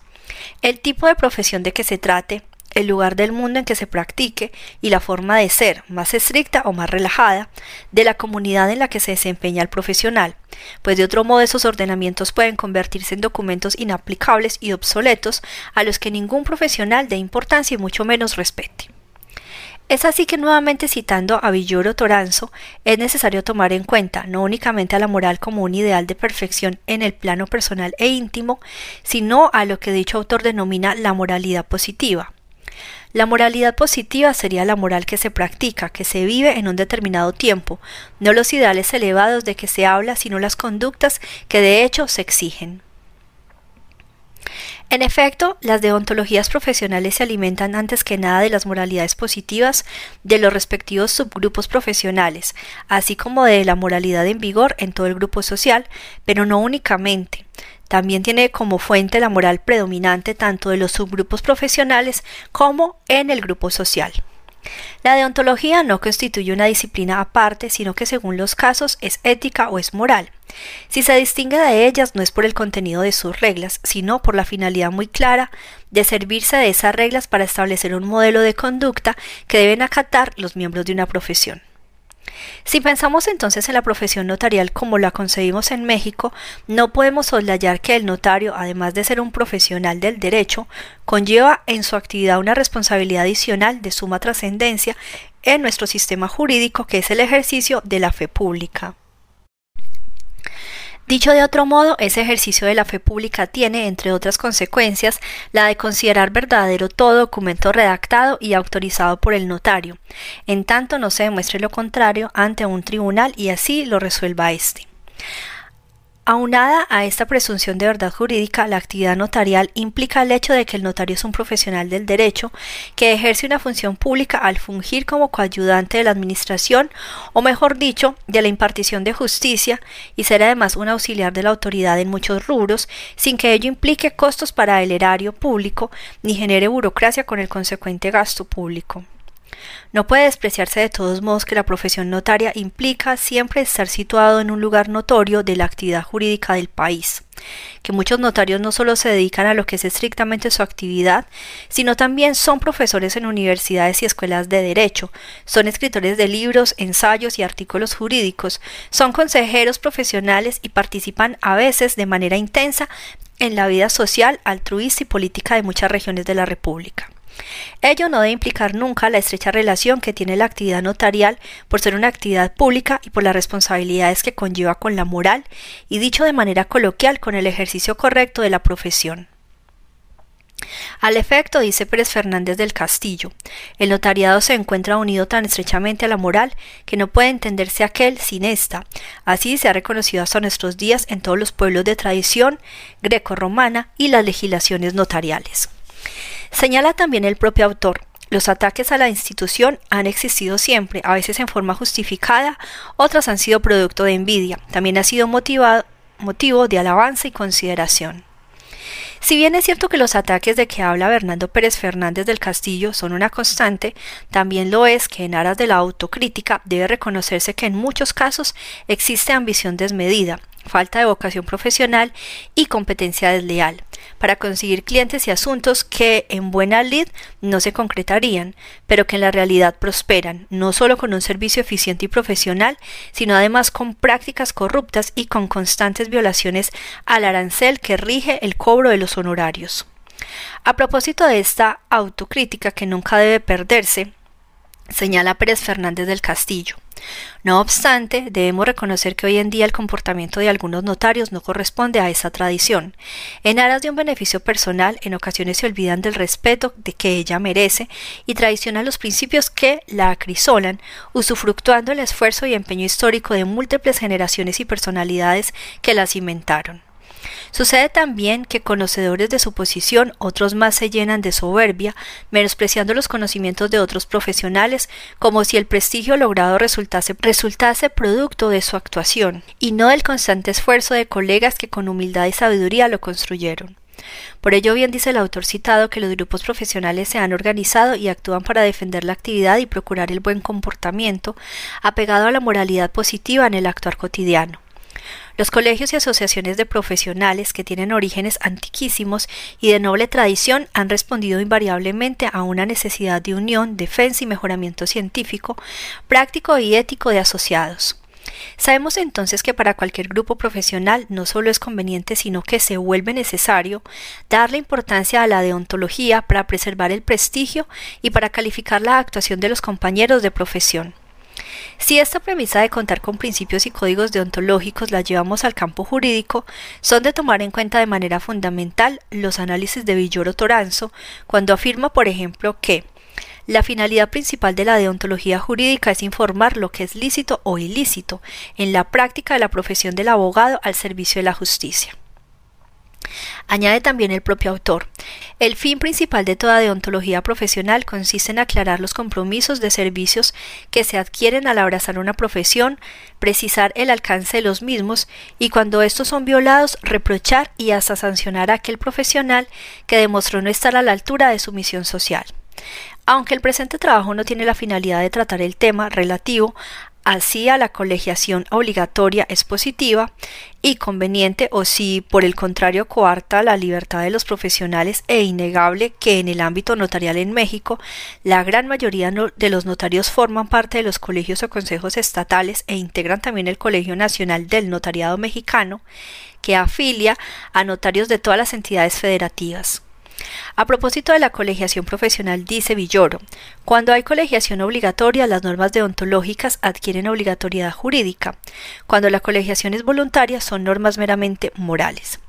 S1: El tipo de profesión de que se trate, el lugar del mundo en que se practique y la forma de ser, más estricta o más relajada, de la comunidad en la que se desempeña el profesional, pues de otro modo esos ordenamientos pueden convertirse en documentos inaplicables y obsoletos a los que ningún profesional dé importancia y mucho menos respete. Es así que nuevamente citando a Villoro Toranzo, es necesario tomar en cuenta no únicamente a la moral como un ideal de perfección en el plano personal e íntimo, sino a lo que dicho autor denomina la moralidad positiva, la moralidad positiva sería la moral que se practica, que se vive en un determinado tiempo, no los ideales elevados de que se habla, sino las conductas que de hecho se exigen. En efecto, las deontologías profesionales se alimentan antes que nada de las moralidades positivas de los respectivos subgrupos profesionales, así como de la moralidad en vigor en todo el grupo social, pero no únicamente. También tiene como fuente la moral predominante tanto de los subgrupos profesionales como en el grupo social. La deontología no constituye una disciplina aparte, sino que según los casos es ética o es moral. Si se distingue de ellas no es por el contenido de sus reglas, sino por la finalidad muy clara de servirse de esas reglas para establecer un modelo de conducta que deben acatar los miembros de una profesión. Si pensamos entonces en la profesión notarial como la concebimos en México, no podemos soslayar que el notario, además de ser un profesional del derecho, conlleva en su actividad una responsabilidad adicional de suma trascendencia en nuestro sistema jurídico, que es el ejercicio de la fe pública. Dicho de otro modo, ese ejercicio de la fe pública tiene, entre otras consecuencias, la de considerar verdadero todo documento redactado y autorizado por el notario, en tanto no se demuestre lo contrario ante un tribunal y así lo resuelva éste. Aunada a esta presunción de verdad jurídica, la actividad notarial implica el hecho de que el notario es un profesional del derecho que ejerce una función pública al fungir como coayudante de la administración, o mejor dicho, de la impartición de justicia, y ser además un auxiliar de la autoridad en muchos rubros, sin que ello implique costos para el erario público ni genere burocracia con el consecuente gasto público. No puede despreciarse de todos modos que la profesión notaria implica siempre estar situado en un lugar notorio de la actividad jurídica del país. que muchos notarios no solo se dedican a lo que es estrictamente su actividad, sino también son profesores en universidades y escuelas de derecho, son escritores de libros, ensayos y artículos jurídicos, son consejeros profesionales y participan a veces de manera intensa en la vida social, altruista y política de muchas regiones de la República. Ello no debe implicar nunca la estrecha relación que tiene la actividad notarial por ser una actividad pública y por las responsabilidades que conlleva con la moral y dicho de manera coloquial con el ejercicio correcto de la profesión. Al efecto, dice Pérez Fernández del Castillo, el notariado se encuentra unido tan estrechamente a la moral que no puede entenderse aquel sin esta. Así se ha reconocido hasta nuestros días en todos los pueblos de tradición greco-romana y las legislaciones notariales. Señala también el propio autor. Los ataques a la institución han existido siempre, a veces en forma justificada, otras han sido producto de envidia, también ha sido motivo de alabanza y consideración. Si bien es cierto que los ataques de que habla Bernardo Pérez Fernández del Castillo son una constante, también lo es que en aras de la autocrítica debe reconocerse que en muchos casos existe ambición desmedida, falta de vocación profesional y competencia desleal, para conseguir clientes y asuntos que en buena lid no se concretarían, pero que en la realidad prosperan, no solo con un servicio eficiente y profesional, sino además con prácticas corruptas y con constantes violaciones al arancel que rige el cobro de los honorarios. A propósito de esta autocrítica que nunca debe perderse, señala Pérez Fernández del Castillo. No obstante, debemos reconocer que hoy en día el comportamiento de algunos notarios no corresponde a esa tradición. En aras de un beneficio personal, en ocasiones se olvidan del respeto de que ella merece y traicionan los principios que la acrisolan, usufructuando el esfuerzo y empeño histórico de múltiples generaciones y personalidades que la cimentaron. Sucede también que conocedores de su posición, otros más se llenan de soberbia, menospreciando los conocimientos de otros profesionales, como si el prestigio logrado resultase, resultase producto de su actuación, y no del constante esfuerzo de colegas que con humildad y sabiduría lo construyeron. Por ello bien dice el autor citado que los grupos profesionales se han organizado y actúan para defender la actividad y procurar el buen comportamiento, apegado a la moralidad positiva en el actuar cotidiano. Los colegios y asociaciones de profesionales que tienen orígenes antiquísimos y de noble tradición han respondido invariablemente a una necesidad de unión, defensa y mejoramiento científico, práctico y ético de asociados. Sabemos entonces que para cualquier grupo profesional no solo es conveniente, sino que se vuelve necesario darle importancia a la deontología para preservar el prestigio y para calificar la actuación de los compañeros de profesión. Si esta premisa de contar con principios y códigos deontológicos la llevamos al campo jurídico, son de tomar en cuenta de manera fundamental los análisis de Villoro Toranzo, cuando afirma, por ejemplo, que la finalidad principal de la deontología jurídica es informar lo que es lícito o ilícito en la práctica de la profesión del abogado al servicio de la justicia. Añade también el propio autor. El fin principal de toda deontología profesional consiste en aclarar los compromisos de servicios que se adquieren al abrazar una profesión, precisar el alcance de los mismos y cuando estos son violados reprochar y hasta sancionar a aquel profesional que demostró no estar a la altura de su misión social. Aunque el presente trabajo no tiene la finalidad de tratar el tema relativo así a la colegiación obligatoria es positiva y conveniente o si por el contrario coarta la libertad de los profesionales e innegable que en el ámbito notarial en México la gran mayoría de los notarios forman parte de los colegios o consejos estatales e integran también el Colegio Nacional del Notariado Mexicano que afilia a notarios de todas las entidades federativas. A propósito de la colegiación profesional, dice Villoro, cuando hay colegiación obligatoria, las normas deontológicas adquieren obligatoriedad jurídica. Cuando la colegiación es voluntaria, son normas meramente morales.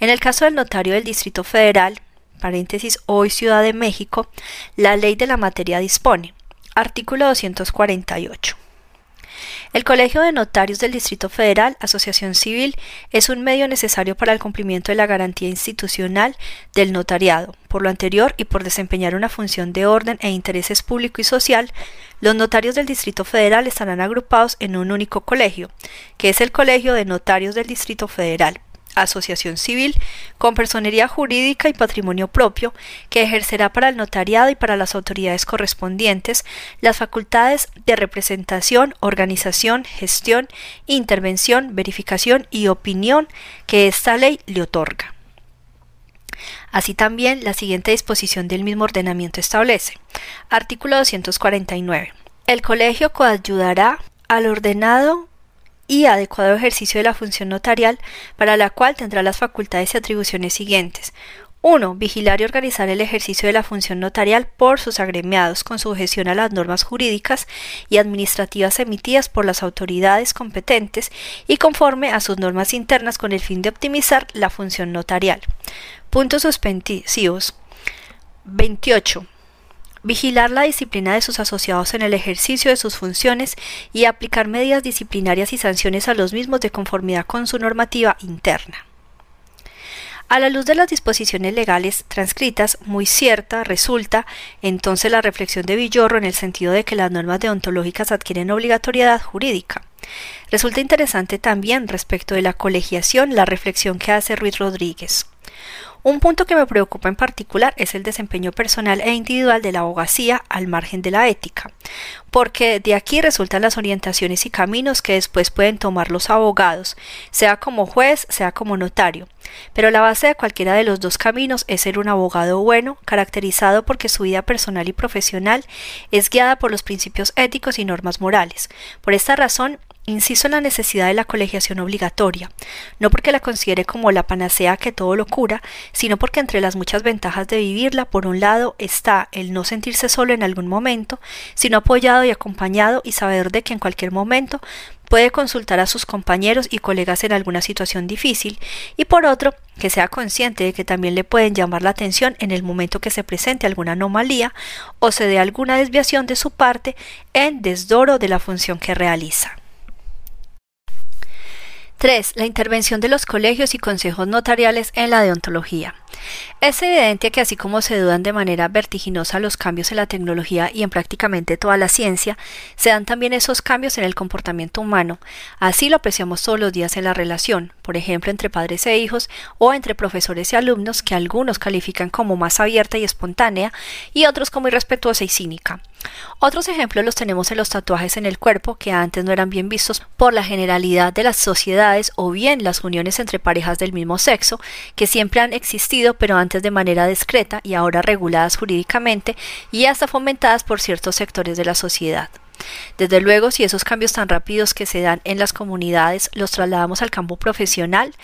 S1: En el caso del notario del Distrito Federal, paréntesis hoy Ciudad de México, la ley de la materia dispone. Artículo 248. El Colegio de Notarios del Distrito Federal, Asociación Civil, es un medio necesario para el cumplimiento de la garantía institucional del notariado. Por lo anterior y por desempeñar una función de orden e intereses público y social, los notarios del Distrito Federal estarán agrupados en un único colegio, que es el Colegio de Notarios del Distrito Federal. Asociación civil, con personería jurídica y patrimonio propio, que ejercerá para el notariado y para las autoridades correspondientes las facultades de representación, organización, gestión, intervención, verificación y opinión que esta ley le otorga. Así también la siguiente disposición del mismo ordenamiento establece. Artículo 249. El colegio coayudará al ordenado y adecuado ejercicio de la función notarial para la cual tendrá las facultades y atribuciones siguientes. 1. Vigilar y organizar el ejercicio de la función notarial por sus agremiados con sujeción a las normas jurídicas y administrativas emitidas por las autoridades competentes y conforme a sus normas internas con el fin de optimizar la función notarial. Puntos suspensivos. 28 vigilar la disciplina de sus asociados en el ejercicio de sus funciones y aplicar medidas disciplinarias y sanciones a los mismos de conformidad con su normativa interna. A la luz de las disposiciones legales transcritas, muy cierta resulta entonces la reflexión de Villorro en el sentido de que las normas deontológicas adquieren obligatoriedad jurídica. Resulta interesante también respecto de la colegiación la reflexión que hace Ruiz Rodríguez. Un punto que me preocupa en particular es el desempeño personal e individual de la abogacía al margen de la ética, porque de aquí resultan las orientaciones y caminos que después pueden tomar los abogados, sea como juez, sea como notario. Pero la base de cualquiera de los dos caminos es ser un abogado bueno, caracterizado porque su vida personal y profesional es guiada por los principios éticos y normas morales. Por esta razón, Insisto en la necesidad de la colegiación obligatoria, no porque la considere como la panacea que todo lo cura, sino porque entre las muchas ventajas de vivirla, por un lado está el no sentirse solo en algún momento, sino apoyado y acompañado y saber de que en cualquier momento puede consultar a sus compañeros y colegas en alguna situación difícil, y por otro, que sea consciente de que también le pueden llamar la atención en el momento que se presente alguna anomalía o se dé alguna desviación de su parte en desdoro de la función que realiza. 3. La intervención de los colegios y consejos notariales en la deontología. Es evidente que así como se dudan de manera vertiginosa los cambios en la tecnología y en prácticamente toda la ciencia, se dan también esos cambios en el comportamiento humano. Así lo apreciamos todos los días en la relación, por ejemplo entre padres e hijos o entre profesores y alumnos que algunos califican como más abierta y espontánea y otros como irrespetuosa y cínica. Otros ejemplos los tenemos en los tatuajes en el cuerpo que antes no eran bien vistos por la generalidad de las sociedades o bien las uniones entre parejas del mismo sexo que siempre han existido pero antes de manera discreta y ahora reguladas jurídicamente y hasta fomentadas por ciertos sectores de la sociedad. Desde luego, si esos cambios tan rápidos que se dan en las comunidades los trasladamos al campo profesional,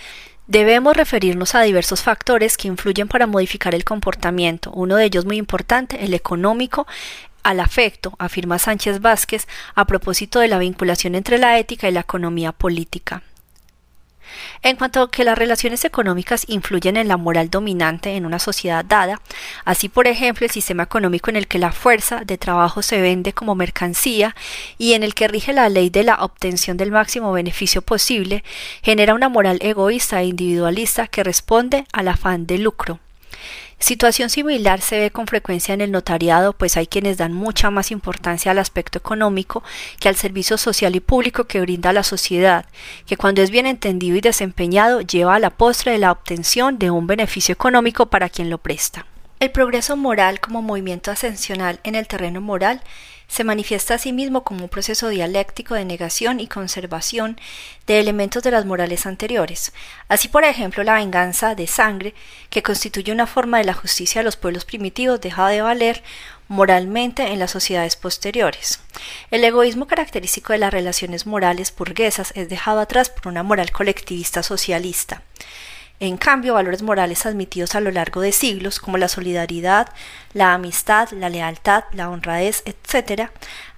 S1: Debemos referirnos a diversos factores que influyen para modificar el comportamiento, uno de ellos muy importante, el económico, al afecto, afirma Sánchez Vázquez a propósito de la vinculación entre la ética y la economía política. En cuanto a que las relaciones económicas influyen en la moral dominante en una sociedad dada, así por ejemplo el sistema económico en el que la fuerza de trabajo se vende como mercancía y en el que rige la ley de la obtención del máximo beneficio posible, genera una moral egoísta e individualista que responde al afán de lucro. Situación similar se ve con frecuencia en el notariado, pues hay quienes dan mucha más importancia al aspecto económico que al servicio social y público que brinda la sociedad, que cuando es bien entendido y desempeñado lleva a la postre de la obtención de un beneficio económico para quien lo presta. El progreso moral como movimiento ascensional en el terreno moral se manifiesta a sí mismo como un proceso dialéctico de negación y conservación de elementos de las morales anteriores. Así, por ejemplo, la venganza de sangre, que constituye una forma de la justicia de los pueblos primitivos, deja de valer moralmente en las sociedades posteriores. El egoísmo característico de las relaciones morales burguesas es dejado atrás por una moral colectivista socialista. En cambio, valores morales admitidos a lo largo de siglos, como la solidaridad, la amistad, la lealtad, la honradez, etc.,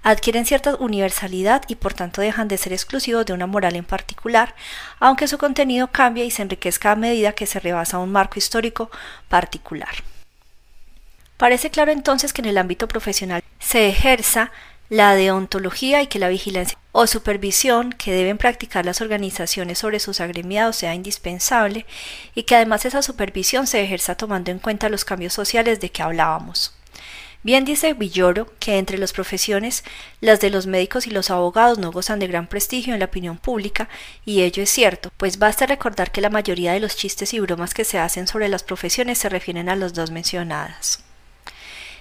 S1: adquieren cierta universalidad y por tanto dejan de ser exclusivos de una moral en particular, aunque su contenido cambia y se enriquezca a medida que se rebasa un marco histórico particular. Parece claro entonces que en el ámbito profesional se ejerza la deontología y que la vigilancia o supervisión que deben practicar las organizaciones sobre sus agremiados sea indispensable y que además esa supervisión se ejerza tomando en cuenta los cambios sociales de que hablábamos. Bien dice Villoro que entre las profesiones, las de los médicos y los abogados no gozan de gran prestigio en la opinión pública, y ello es cierto, pues basta recordar que la mayoría de los chistes y bromas que se hacen sobre las profesiones se refieren a las dos mencionadas.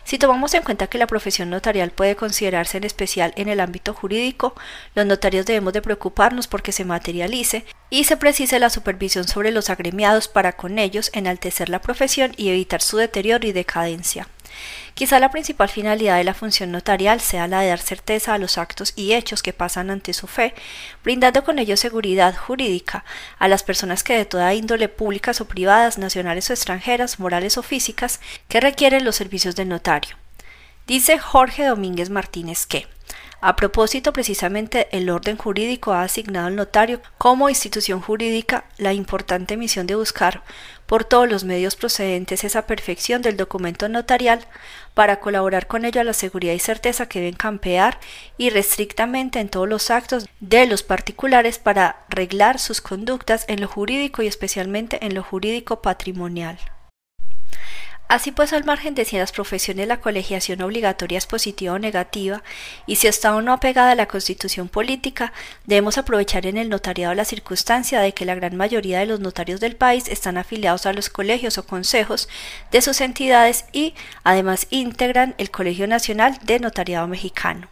S1: Si tomamos en cuenta que la profesión notarial puede considerarse en especial en el ámbito jurídico, los notarios debemos de preocuparnos porque se materialice y se precise la supervisión sobre los agremiados para con ellos enaltecer la profesión y evitar su deterioro y decadencia. Quizá la principal finalidad de la función notarial sea la de dar certeza a los actos y hechos que pasan ante su fe, brindando con ello seguridad jurídica a las personas que de toda índole públicas o privadas, nacionales o extranjeras, morales o físicas, que requieren los servicios del notario. Dice Jorge Domínguez Martínez que a propósito, precisamente el orden jurídico ha asignado al notario como institución jurídica la importante misión de buscar por todos los medios procedentes esa perfección del documento notarial para colaborar con ello a la seguridad y certeza que deben campear irrestrictamente en todos los actos de los particulares para reglar sus conductas en lo jurídico y especialmente en lo jurídico patrimonial. Así pues, al margen de si en las profesiones la colegiación obligatoria es positiva o negativa, y si está o no apegada a la constitución política, debemos aprovechar en el notariado la circunstancia de que la gran mayoría de los notarios del país están afiliados a los colegios o consejos de sus entidades y, además, integran el Colegio Nacional de Notariado Mexicano.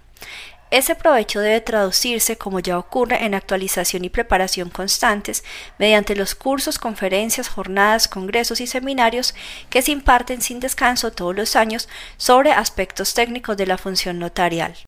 S1: Ese provecho debe traducirse, como ya ocurre, en actualización y preparación constantes mediante los cursos, conferencias, jornadas, congresos y seminarios que se imparten sin descanso todos los años sobre aspectos técnicos de la función notarial.